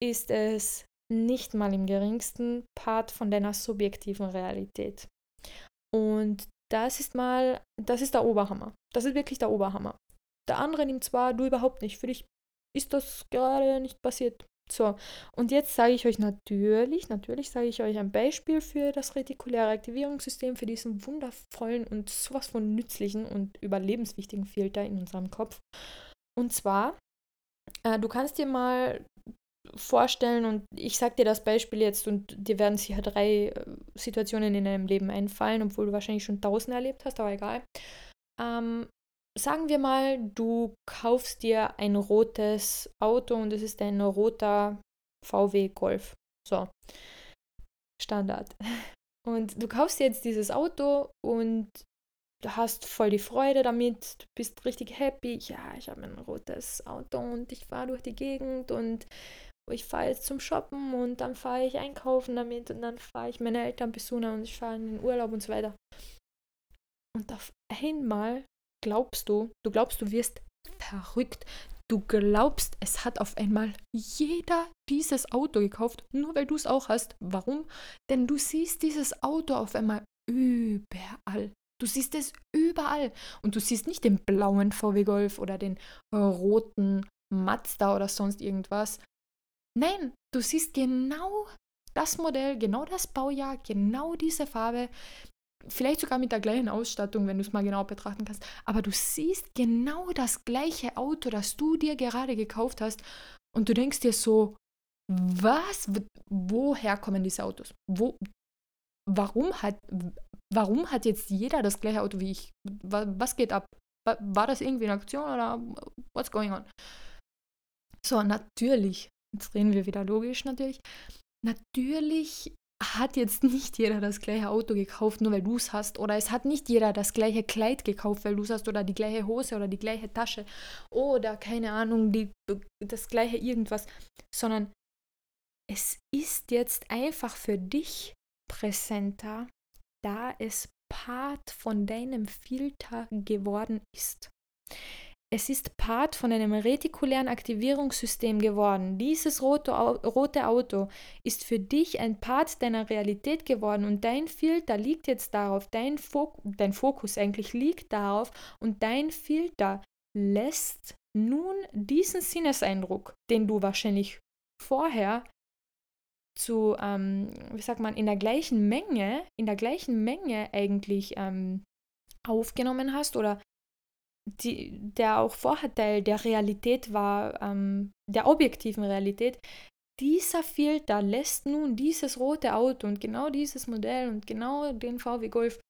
[SPEAKER 1] ist es nicht mal im geringsten Part von deiner subjektiven Realität. Und das ist mal, das ist der Oberhammer. Das ist wirklich der Oberhammer. Der andere nimmt zwar, du überhaupt nicht. Für dich ist das gerade nicht passiert. So, und jetzt sage ich euch natürlich, natürlich sage ich euch ein Beispiel für das retikuläre Aktivierungssystem, für diesen wundervollen und sowas von nützlichen und überlebenswichtigen Filter in unserem Kopf. Und zwar, äh, du kannst dir mal vorstellen und ich sage dir das Beispiel jetzt und dir werden sicher drei äh, Situationen in deinem Leben einfallen, obwohl du wahrscheinlich schon tausend erlebt hast, aber egal. Ähm, sagen wir mal, du kaufst dir ein rotes Auto und es ist ein roter VW Golf. So, Standard. Und du kaufst jetzt dieses Auto und du hast voll die Freude damit, du bist richtig happy. Ja, ich habe ein rotes Auto und ich fahre durch die Gegend und ich fahre jetzt zum Shoppen und dann fahre ich einkaufen damit und dann fahre ich meine Eltern besuchen und ich fahre in den Urlaub und so weiter. Und auf einmal glaubst du, du glaubst, du wirst verrückt. Du glaubst, es hat auf einmal jeder dieses Auto gekauft, nur weil du es auch hast. Warum? Denn du siehst dieses Auto auf einmal überall. Du siehst es überall. Und du siehst nicht den blauen VW Golf oder den roten Mazda oder sonst irgendwas. Nein, du siehst genau das Modell, genau das Baujahr, genau diese Farbe, vielleicht sogar mit der gleichen Ausstattung, wenn du es mal genau betrachten kannst, aber du siehst genau das gleiche Auto, das du dir gerade gekauft hast und du denkst dir so, was, woher kommen diese Autos? Wo, warum hat, warum hat jetzt jeder das gleiche Auto wie ich? Was geht ab? War das irgendwie eine Aktion oder what's going on? So, natürlich, jetzt reden wir wieder logisch natürlich, natürlich hat jetzt nicht jeder das gleiche Auto gekauft, nur weil du es hast. Oder es hat nicht jeder das gleiche Kleid gekauft, weil du es hast. Oder die gleiche Hose oder die gleiche Tasche. Oder keine Ahnung, die, das gleiche irgendwas. Sondern es ist jetzt einfach für dich präsenter, da es Part von deinem Filter geworden ist. Es ist Part von einem retikulären Aktivierungssystem geworden. Dieses rote, rote Auto ist für dich ein Part deiner Realität geworden und dein Filter liegt jetzt darauf, dein, Fok dein Fokus eigentlich liegt darauf und dein Filter lässt nun diesen Sinneseindruck, den du wahrscheinlich vorher zu, ähm, wie sagt man, in der gleichen Menge, in der gleichen Menge eigentlich ähm, aufgenommen hast oder die, der auch Vorteil der Realität war, ähm, der objektiven Realität, dieser Filter lässt nun dieses rote Auto und genau dieses Modell und genau den VW Golf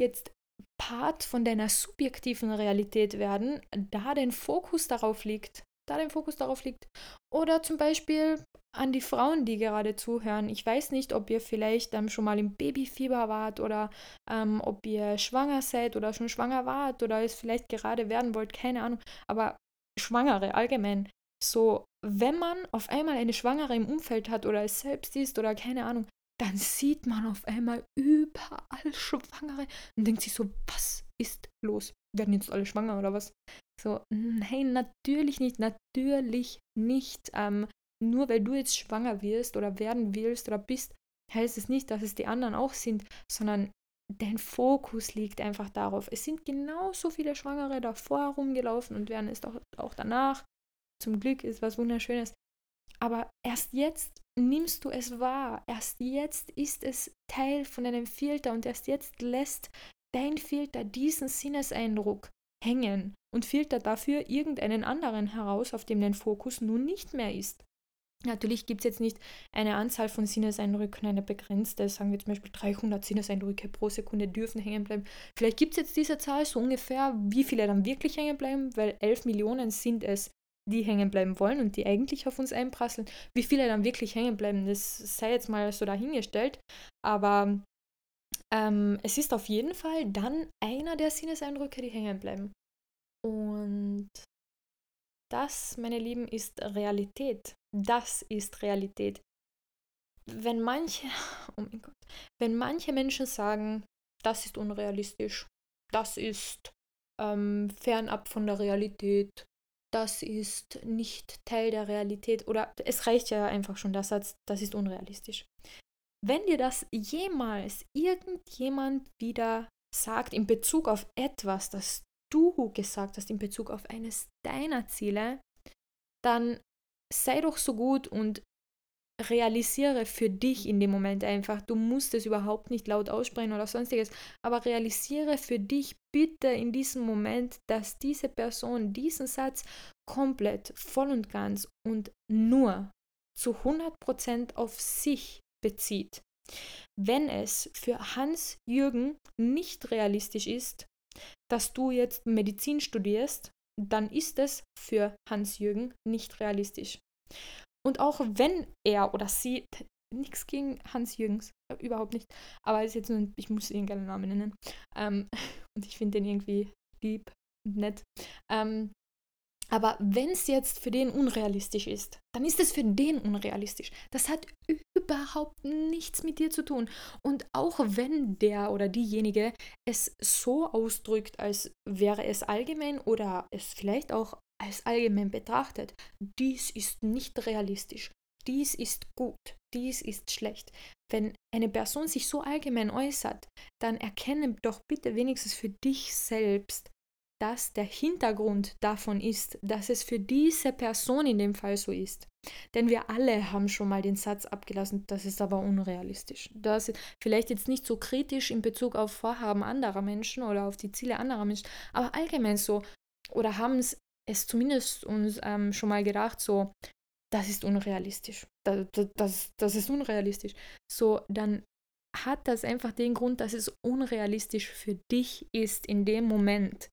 [SPEAKER 1] jetzt Part von deiner subjektiven Realität werden, da dein Fokus darauf liegt, da dein Fokus darauf liegt. Oder zum Beispiel an die Frauen, die gerade zuhören. Ich weiß nicht, ob ihr vielleicht ähm, schon mal im Babyfieber wart oder ähm, ob ihr schwanger seid oder schon schwanger wart oder es vielleicht gerade werden wollt, keine Ahnung. Aber Schwangere allgemein. So, wenn man auf einmal eine Schwangere im Umfeld hat oder es selbst ist oder keine Ahnung, dann sieht man auf einmal überall Schwangere und denkt sich so, was ist los? Werden jetzt alle schwanger oder was? So, nein, natürlich nicht, natürlich nicht. Ähm, nur weil du jetzt schwanger wirst oder werden willst oder bist, heißt es nicht, dass es die anderen auch sind, sondern dein Fokus liegt einfach darauf. Es sind genauso viele Schwangere davor rumgelaufen und werden es auch, auch danach. Zum Glück ist was Wunderschönes. aber erst jetzt nimmst du es wahr. Erst jetzt ist es Teil von deinem Filter und erst jetzt lässt dein Filter diesen Sinneseindruck hängen und filtert dafür irgendeinen anderen heraus, auf dem dein Fokus nun nicht mehr ist. Natürlich gibt es jetzt nicht eine Anzahl von Sinneseindrücken, eine begrenzte, sagen wir zum Beispiel 300 Sinneseindrücke pro Sekunde dürfen hängen bleiben. Vielleicht gibt es jetzt diese Zahl so ungefähr, wie viele dann wirklich hängen bleiben, weil 11 Millionen sind es, die hängen bleiben wollen und die eigentlich auf uns einprasseln. Wie viele dann wirklich hängen bleiben, das sei jetzt mal so dahingestellt. Aber ähm, es ist auf jeden Fall dann einer der Sinneseindrücke, die hängen bleiben. Und das, meine Lieben, ist Realität. Das ist Realität. Wenn manche, oh mein Gott, wenn manche Menschen sagen, das ist unrealistisch, das ist ähm, fernab von der Realität, das ist nicht Teil der Realität oder es reicht ja einfach schon der Satz, das ist unrealistisch. Wenn dir das jemals irgendjemand wieder sagt in Bezug auf etwas, das du gesagt hast in Bezug auf eines deiner Ziele, dann sei doch so gut und realisiere für dich in dem Moment einfach, du musst es überhaupt nicht laut aussprechen oder sonstiges, aber realisiere für dich bitte in diesem Moment, dass diese Person diesen Satz komplett, voll und ganz und nur zu 100% auf sich bezieht. Wenn es für Hans Jürgen nicht realistisch ist, dass du jetzt Medizin studierst, dann ist es für Hans-Jürgen nicht realistisch. Und auch wenn er oder sie, nichts gegen Hans-Jürgens, äh, überhaupt nicht, aber ist jetzt nur, ich muss ihn gerne Namen nennen. Ähm, und ich finde den irgendwie lieb und nett. Ähm, aber wenn es jetzt für den unrealistisch ist, dann ist es für den unrealistisch. Das hat überhaupt nichts mit dir zu tun. Und auch wenn der oder diejenige es so ausdrückt, als wäre es allgemein oder es vielleicht auch als allgemein betrachtet, dies ist nicht realistisch, dies ist gut, dies ist schlecht. Wenn eine Person sich so allgemein äußert, dann erkenne doch bitte wenigstens für dich selbst, dass der Hintergrund davon ist, dass es für diese Person in dem Fall so ist. Denn wir alle haben schon mal den Satz abgelassen, das ist aber unrealistisch. Das ist vielleicht jetzt nicht so kritisch in Bezug auf Vorhaben anderer Menschen oder auf die Ziele anderer Menschen, aber allgemein so. Oder haben es zumindest uns ähm, schon mal gedacht, so, das ist unrealistisch. Das, das, das ist unrealistisch. So, dann hat das einfach den Grund, dass es unrealistisch für dich ist in dem Moment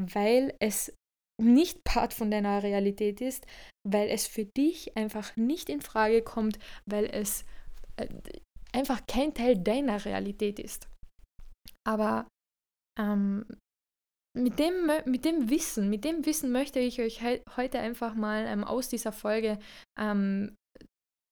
[SPEAKER 1] weil es nicht Part von deiner Realität ist, weil es für dich einfach nicht in Frage kommt, weil es äh, einfach kein Teil deiner Realität ist. Aber ähm, mit, dem, mit dem Wissen, mit dem Wissen möchte ich euch he heute einfach mal ähm, aus dieser Folge ähm,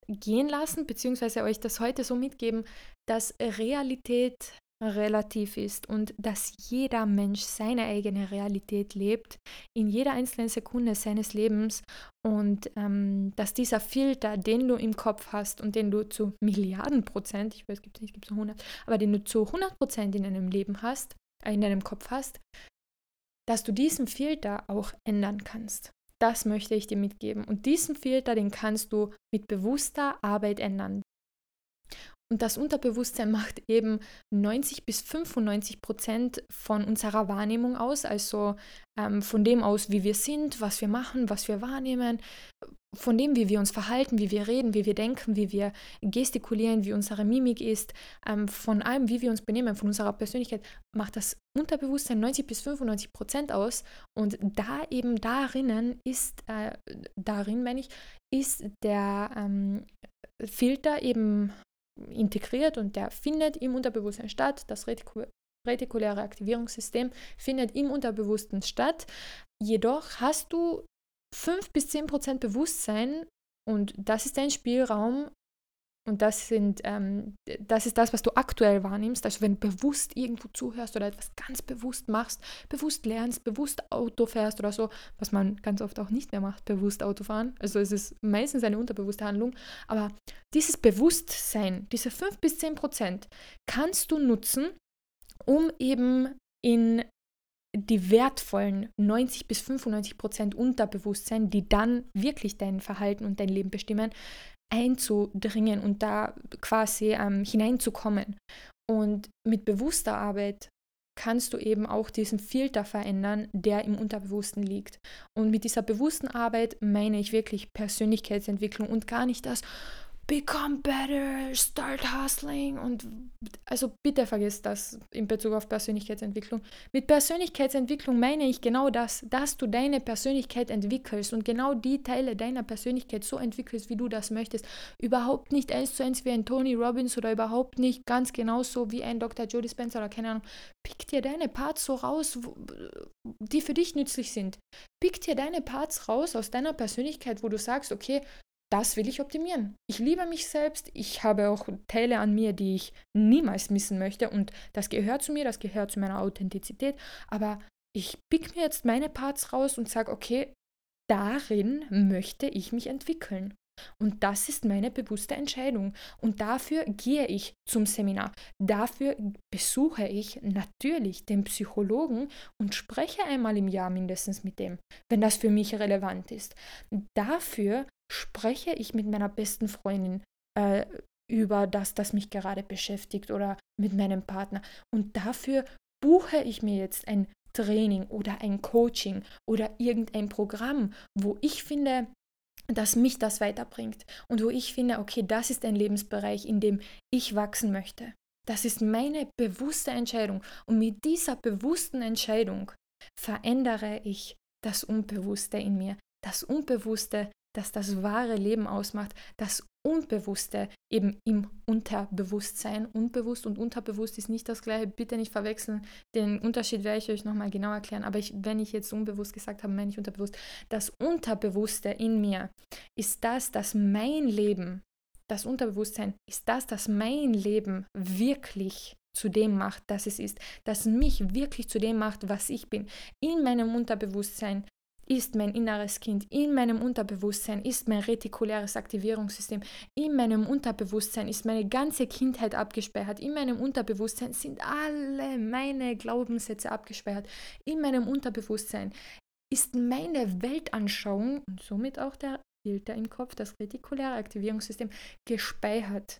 [SPEAKER 1] gehen lassen, beziehungsweise euch das heute so mitgeben, dass Realität relativ ist und dass jeder Mensch seine eigene Realität lebt, in jeder einzelnen Sekunde seines Lebens und ähm, dass dieser Filter, den du im Kopf hast und den du zu Milliarden Prozent, ich weiß, es gibt nicht, gibt es 100, aber den du zu 100 Prozent in deinem Leben hast, äh, in deinem Kopf hast, dass du diesen Filter auch ändern kannst. Das möchte ich dir mitgeben. Und diesen Filter, den kannst du mit bewusster Arbeit ändern. Und das Unterbewusstsein macht eben 90 bis 95 Prozent von unserer Wahrnehmung aus, also ähm, von dem aus, wie wir sind, was wir machen, was wir wahrnehmen, von dem, wie wir uns verhalten, wie wir reden, wie wir denken, wie wir gestikulieren, wie unsere Mimik ist, ähm, von allem, wie wir uns benehmen, von unserer Persönlichkeit, macht das Unterbewusstsein 90 bis 95 Prozent aus. Und da eben darinnen ist, äh, darin meine ich, ist der ähm, Filter eben integriert und der findet im Unterbewusstsein statt. Das retikuläre Aktivierungssystem findet im Unterbewussten statt. Jedoch hast du 5 bis 10 Prozent Bewusstsein und das ist dein Spielraum, und das, sind, ähm, das ist das, was du aktuell wahrnimmst. Also wenn du bewusst irgendwo zuhörst oder etwas ganz bewusst machst, bewusst lernst, bewusst Auto fährst oder so, was man ganz oft auch nicht mehr macht, bewusst Auto fahren. Also es ist meistens eine unterbewusste Handlung. Aber dieses Bewusstsein, diese 5 bis 10 Prozent, kannst du nutzen, um eben in die wertvollen 90 bis 95 Prozent Unterbewusstsein, die dann wirklich dein Verhalten und dein Leben bestimmen, einzudringen und da quasi ähm, hineinzukommen. Und mit bewusster Arbeit kannst du eben auch diesen Filter verändern, der im Unterbewussten liegt. Und mit dieser bewussten Arbeit meine ich wirklich Persönlichkeitsentwicklung und gar nicht das, become better, start hustling und also bitte vergiss das in Bezug auf Persönlichkeitsentwicklung. Mit Persönlichkeitsentwicklung meine ich genau das, dass du deine Persönlichkeit entwickelst und genau die Teile deiner Persönlichkeit so entwickelst, wie du das möchtest. Überhaupt nicht eins zu eins wie ein Tony Robbins oder überhaupt nicht ganz genauso wie ein Dr. Joe Dispenza oder keine Ahnung. Pick dir deine Parts so raus, die für dich nützlich sind. Pick dir deine Parts raus aus deiner Persönlichkeit, wo du sagst, okay, das will ich optimieren. Ich liebe mich selbst. Ich habe auch Teile an mir, die ich niemals missen möchte. Und das gehört zu mir, das gehört zu meiner Authentizität. Aber ich pick mir jetzt meine Parts raus und sage, okay, darin möchte ich mich entwickeln. Und das ist meine bewusste Entscheidung. Und dafür gehe ich zum Seminar. Dafür besuche ich natürlich den Psychologen und spreche einmal im Jahr mindestens mit dem, wenn das für mich relevant ist. Dafür spreche ich mit meiner besten Freundin äh, über das, das mich gerade beschäftigt oder mit meinem Partner. Und dafür buche ich mir jetzt ein Training oder ein Coaching oder irgendein Programm, wo ich finde, dass mich das weiterbringt und wo ich finde, okay, das ist ein Lebensbereich, in dem ich wachsen möchte. Das ist meine bewusste Entscheidung. Und mit dieser bewussten Entscheidung verändere ich das Unbewusste in mir. Das Unbewusste, das das wahre Leben ausmacht, das Unbewusste eben im Unterbewusstsein. Unbewusst und unterbewusst ist nicht das gleiche, bitte nicht verwechseln. Den Unterschied werde ich euch nochmal genau erklären. Aber ich, wenn ich jetzt unbewusst gesagt habe, meine ich unterbewusst. Das Unterbewusste in mir ist das, das mein Leben, das Unterbewusstsein ist das, das mein Leben wirklich zu dem macht, das es ist, das mich wirklich zu dem macht, was ich bin. In meinem Unterbewusstsein ist mein inneres Kind, in meinem Unterbewusstsein ist mein retikuläres Aktivierungssystem, in meinem Unterbewusstsein ist meine ganze Kindheit abgespeichert, in meinem Unterbewusstsein sind alle meine Glaubenssätze abgespeichert, in meinem Unterbewusstsein ist meine Weltanschauung und somit auch der Filter im Kopf, das retikuläre Aktivierungssystem, gespeichert.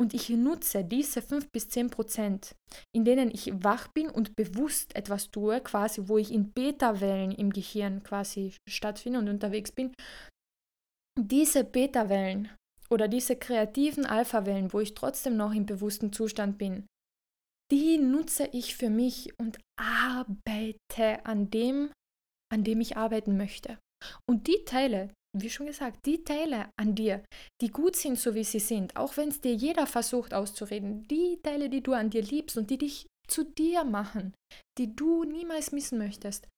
[SPEAKER 1] Und ich nutze diese 5 bis 10 Prozent, in denen ich wach bin und bewusst etwas tue, quasi, wo ich in Beta-Wellen im Gehirn quasi stattfinde und unterwegs bin. Diese Beta-Wellen oder diese kreativen Alpha-Wellen, wo ich trotzdem noch im bewussten Zustand bin, die nutze ich für mich und arbeite an dem, an dem ich arbeiten möchte. Und die Teile, wie schon gesagt, die Teile an dir, die gut sind, so wie sie sind, auch wenn es dir jeder versucht auszureden, die Teile, die du an dir liebst und die dich zu dir machen, die du niemals missen möchtest,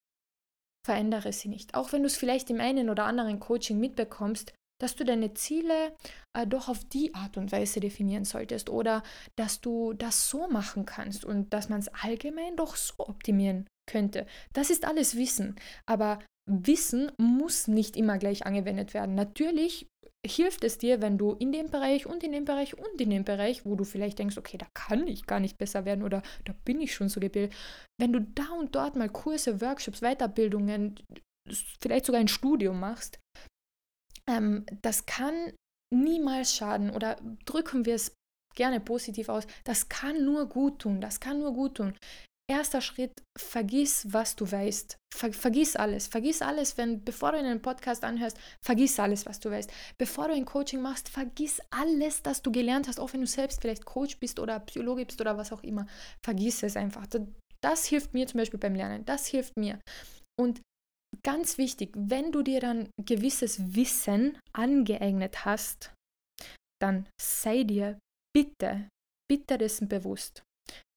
[SPEAKER 1] verändere sie nicht. Auch wenn du es vielleicht im einen oder anderen Coaching mitbekommst, dass du deine Ziele äh, doch auf die Art und Weise definieren solltest oder dass du das so machen kannst und dass man es allgemein doch so optimieren könnte. Das ist alles Wissen, aber Wissen muss nicht immer gleich angewendet werden. Natürlich hilft es dir, wenn du in dem Bereich und in dem Bereich und in dem Bereich, wo du vielleicht denkst, okay, da kann ich gar nicht besser werden oder da bin ich schon so gebildet, wenn du da und dort mal Kurse, Workshops, Weiterbildungen, vielleicht sogar ein Studium machst, ähm, das kann niemals schaden oder drücken wir es gerne positiv aus, das kann nur gut tun, das kann nur gut tun erster Schritt, vergiss, was du weißt. Ver vergiss alles. Vergiss alles, wenn, bevor du einen Podcast anhörst, vergiss alles, was du weißt. Bevor du ein Coaching machst, vergiss alles, das du gelernt hast, auch wenn du selbst vielleicht Coach bist oder Psychologe bist oder was auch immer. Vergiss es einfach. Das, das hilft mir zum Beispiel beim Lernen. Das hilft mir. Und ganz wichtig, wenn du dir dann gewisses Wissen angeeignet hast, dann sei dir bitte, bitte dessen bewusst.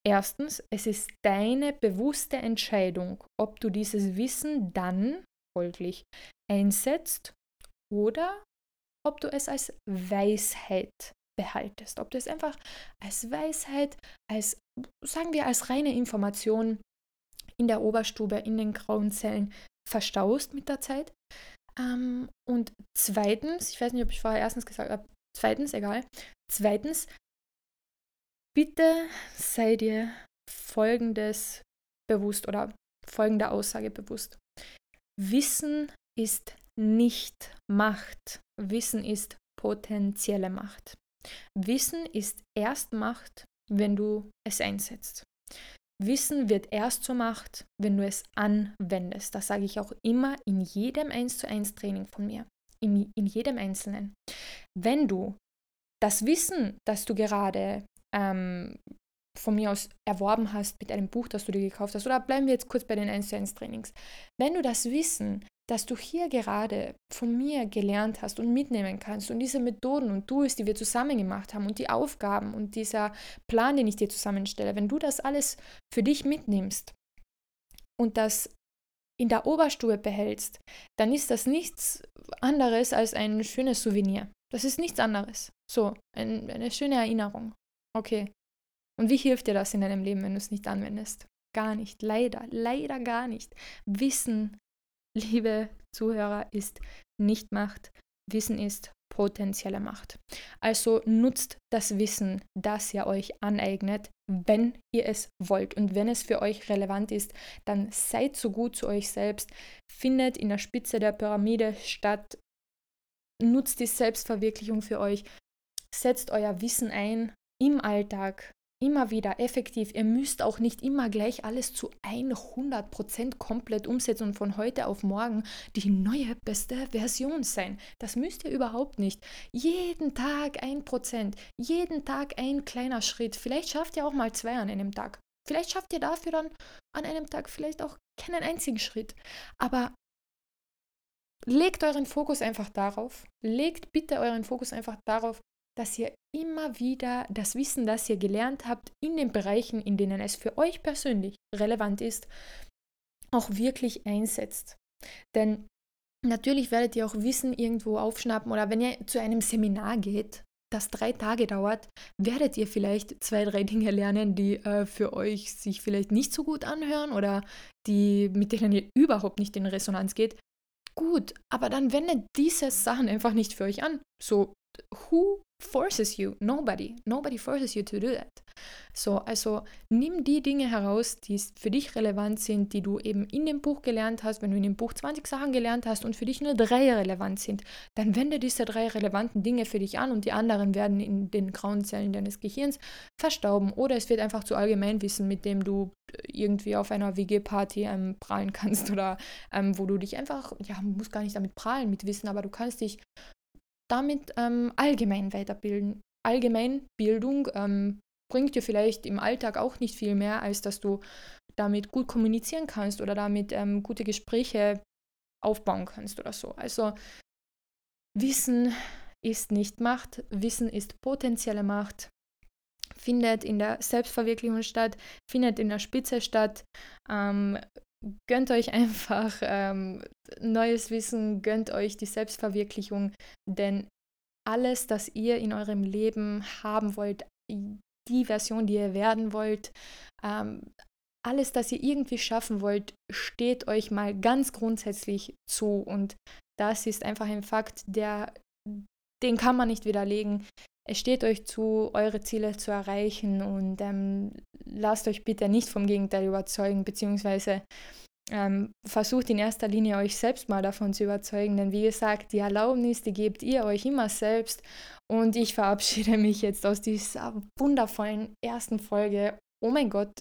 [SPEAKER 1] Erstens, es ist deine bewusste Entscheidung, ob du dieses Wissen dann folglich einsetzt oder ob du es als Weisheit behaltest. Ob du es einfach als Weisheit, als, sagen wir, als reine Information in der Oberstube, in den grauen Zellen verstaust mit der Zeit. Ähm, und zweitens, ich weiß nicht, ob ich vorher erstens gesagt habe, zweitens, egal, zweitens, Bitte sei dir Folgendes bewusst oder folgende Aussage bewusst. Wissen ist nicht Macht. Wissen ist potenzielle Macht. Wissen ist erst Macht, wenn du es einsetzt. Wissen wird erst zur Macht, wenn du es anwendest. Das sage ich auch immer in jedem 1 zu 1 Training von mir. In, in jedem Einzelnen. Wenn du das Wissen, das du gerade ähm, von mir aus erworben hast mit einem Buch, das du dir gekauft hast, oder bleiben wir jetzt kurz bei den 1 zu 1 Trainings. Wenn du das Wissen, das du hier gerade von mir gelernt hast und mitnehmen kannst und diese Methoden und Tools, die wir zusammen gemacht haben und die Aufgaben und dieser Plan, den ich dir zusammenstelle, wenn du das alles für dich mitnimmst und das in der Oberstufe behältst, dann ist das nichts anderes als ein schönes Souvenir. Das ist nichts anderes. So, ein, eine schöne Erinnerung. Okay. Und wie hilft dir das in deinem Leben, wenn du es nicht anwendest? Gar nicht. Leider, leider gar nicht. Wissen liebe Zuhörer, ist nicht Macht. Wissen ist potenzielle Macht. Also nutzt das Wissen, das ihr euch aneignet, wenn ihr es wollt. Und wenn es für euch relevant ist, dann seid so gut zu euch selbst, findet in der Spitze der Pyramide statt, nutzt die Selbstverwirklichung für euch, setzt euer Wissen ein im Alltag, immer wieder effektiv. Ihr müsst auch nicht immer gleich alles zu 100% komplett umsetzen und von heute auf morgen die neue beste Version sein. Das müsst ihr überhaupt nicht. Jeden Tag ein Prozent, jeden Tag ein kleiner Schritt. Vielleicht schafft ihr auch mal zwei an einem Tag. Vielleicht schafft ihr dafür dann an einem Tag vielleicht auch keinen einzigen Schritt. Aber legt euren Fokus einfach darauf. Legt bitte euren Fokus einfach darauf, dass ihr immer wieder das Wissen, das ihr gelernt habt, in den Bereichen, in denen es für euch persönlich relevant ist, auch wirklich einsetzt. Denn natürlich werdet ihr auch Wissen irgendwo aufschnappen oder wenn ihr zu einem Seminar geht, das drei Tage dauert, werdet ihr vielleicht zwei, drei Dinge lernen, die äh, für euch sich vielleicht nicht so gut anhören oder die, mit denen ihr überhaupt nicht in Resonanz geht. Gut, aber dann wendet diese Sachen einfach nicht für euch an. So, who forces you? Nobody. Nobody forces you to do that. So, also nimm die Dinge heraus, die für dich relevant sind, die du eben in dem Buch gelernt hast. Wenn du in dem Buch 20 Sachen gelernt hast und für dich nur drei relevant sind, dann wende diese drei relevanten Dinge für dich an und die anderen werden in den grauen Zellen deines Gehirns verstauben. Oder es wird einfach zu Allgemeinwissen, mit dem du irgendwie auf einer WG-Party ähm, prahlen kannst oder ähm, wo du dich einfach, ja, musst gar nicht damit prahlen mit Wissen, aber du kannst dich damit ähm, allgemein weiterbilden. Allgemeinbildung ähm, bringt dir vielleicht im Alltag auch nicht viel mehr, als dass du damit gut kommunizieren kannst oder damit ähm, gute Gespräche aufbauen kannst oder so. Also Wissen ist nicht Macht, Wissen ist potenzielle Macht, findet in der Selbstverwirklichung statt, findet in der Spitze statt. Ähm, gönnt euch einfach ähm, neues Wissen, gönnt euch die Selbstverwirklichung, denn alles, das ihr in eurem Leben haben wollt, die Version, die ihr werden wollt, ähm, alles, das ihr irgendwie schaffen wollt, steht euch mal ganz grundsätzlich zu. Und das ist einfach ein Fakt, der, den kann man nicht widerlegen. Es steht euch zu, eure Ziele zu erreichen und ähm, lasst euch bitte nicht vom Gegenteil überzeugen, beziehungsweise ähm, versucht in erster Linie euch selbst mal davon zu überzeugen, denn wie gesagt, die Erlaubnis, die gebt ihr euch immer selbst und ich verabschiede mich jetzt aus dieser wundervollen ersten Folge. Oh mein Gott,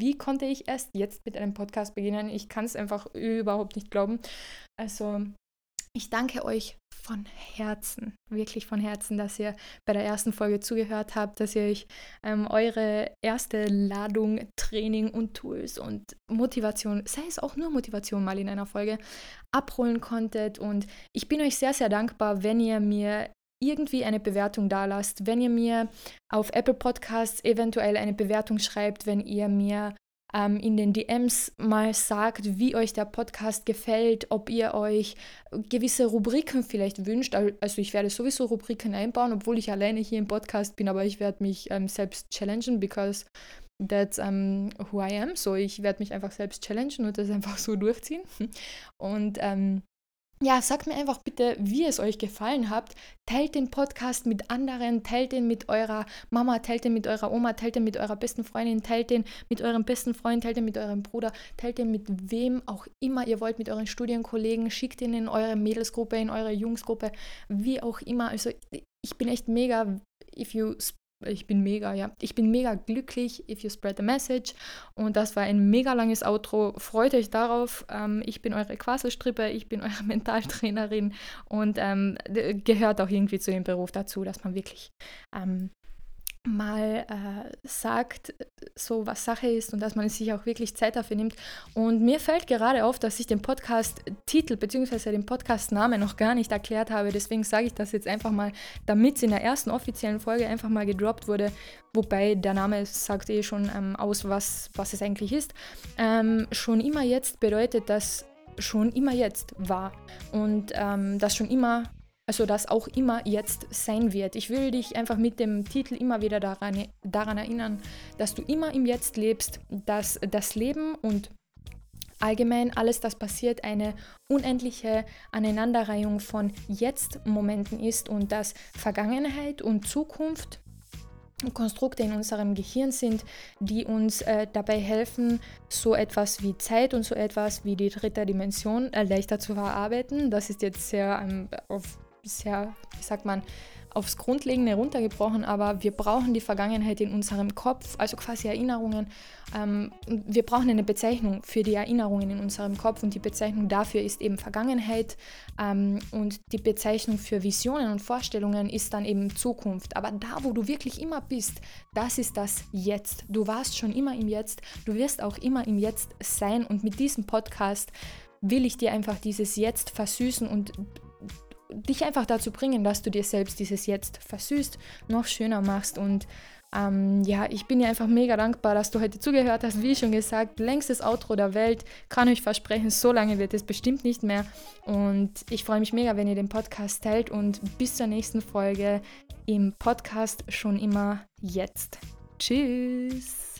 [SPEAKER 1] wie konnte ich erst jetzt mit einem Podcast beginnen? Ich kann es einfach überhaupt nicht glauben. Also ich danke euch von Herzen, wirklich von Herzen, dass ihr bei der ersten Folge zugehört habt, dass ihr euch ähm, eure erste Ladung Training und Tools und Motivation, sei es auch nur Motivation mal in einer Folge, abholen konntet. Und ich bin euch sehr, sehr dankbar, wenn ihr mir irgendwie eine Bewertung da lasst, wenn ihr mir auf Apple Podcasts eventuell eine Bewertung schreibt, wenn ihr mir ähm, in den DMs mal sagt, wie euch der Podcast gefällt, ob ihr euch gewisse Rubriken vielleicht wünscht. Also ich werde sowieso Rubriken einbauen, obwohl ich alleine hier im Podcast bin, aber ich werde mich ähm, selbst challengen, because that's um, who I am. So ich werde mich einfach selbst challengen und das einfach so durchziehen. Und ähm, ja, sagt mir einfach bitte, wie es euch gefallen hat. Teilt den Podcast mit anderen, teilt den mit eurer Mama, teilt den mit eurer Oma, teilt den mit eurer besten Freundin, teilt den mit eurem besten Freund, teilt den mit eurem Bruder, teilt den mit wem auch immer ihr wollt, mit euren Studienkollegen, schickt ihn in eure Mädelsgruppe, in eure Jungsgruppe, wie auch immer. Also ich bin echt mega, if you ich bin mega, ja. Ich bin mega glücklich, if you spread the message. Und das war ein mega langes Outro. Freut euch darauf. Ähm, ich bin eure Quasselstrippe, ich bin eure Mentaltrainerin und ähm, gehört auch irgendwie zu dem Beruf dazu, dass man wirklich ähm, mal äh, sagt, so was Sache ist und dass man sich auch wirklich Zeit dafür nimmt. Und mir fällt gerade auf, dass ich den Podcast-Titel bzw. den Podcast-Namen noch gar nicht erklärt habe. Deswegen sage ich das jetzt einfach mal, damit es in der ersten offiziellen Folge einfach mal gedroppt wurde. Wobei der Name sagt eh schon ähm, aus, was, was es eigentlich ist. Ähm, schon immer jetzt bedeutet das schon immer jetzt war. Und ähm, das schon immer also das auch immer jetzt sein wird. Ich will dich einfach mit dem Titel immer wieder daran, daran erinnern, dass du immer im Jetzt lebst, dass das Leben und allgemein alles, das passiert, eine unendliche Aneinanderreihung von Jetzt-Momenten ist und dass Vergangenheit und Zukunft Konstrukte in unserem Gehirn sind, die uns äh, dabei helfen, so etwas wie Zeit und so etwas wie die dritte Dimension äh, leichter zu verarbeiten. Das ist jetzt sehr ähm, auf sehr, wie sagt man, aufs Grundlegende runtergebrochen, aber wir brauchen die Vergangenheit in unserem Kopf, also quasi Erinnerungen. Ähm, wir brauchen eine Bezeichnung für die Erinnerungen in unserem Kopf und die Bezeichnung dafür ist eben Vergangenheit ähm, und die Bezeichnung für Visionen und Vorstellungen ist dann eben Zukunft. Aber da, wo du wirklich immer bist, das ist das Jetzt. Du warst schon immer im Jetzt, du wirst auch immer im Jetzt sein und mit diesem Podcast will ich dir einfach dieses Jetzt versüßen und dich einfach dazu bringen, dass du dir selbst dieses Jetzt versüßt, noch schöner machst und ähm, ja, ich bin dir einfach mega dankbar, dass du heute zugehört hast. Wie schon gesagt, längstes Outro der Welt. Kann euch versprechen, so lange wird es bestimmt nicht mehr. Und ich freue mich mega, wenn ihr den Podcast teilt. Und bis zur nächsten Folge im Podcast schon immer jetzt. Tschüss.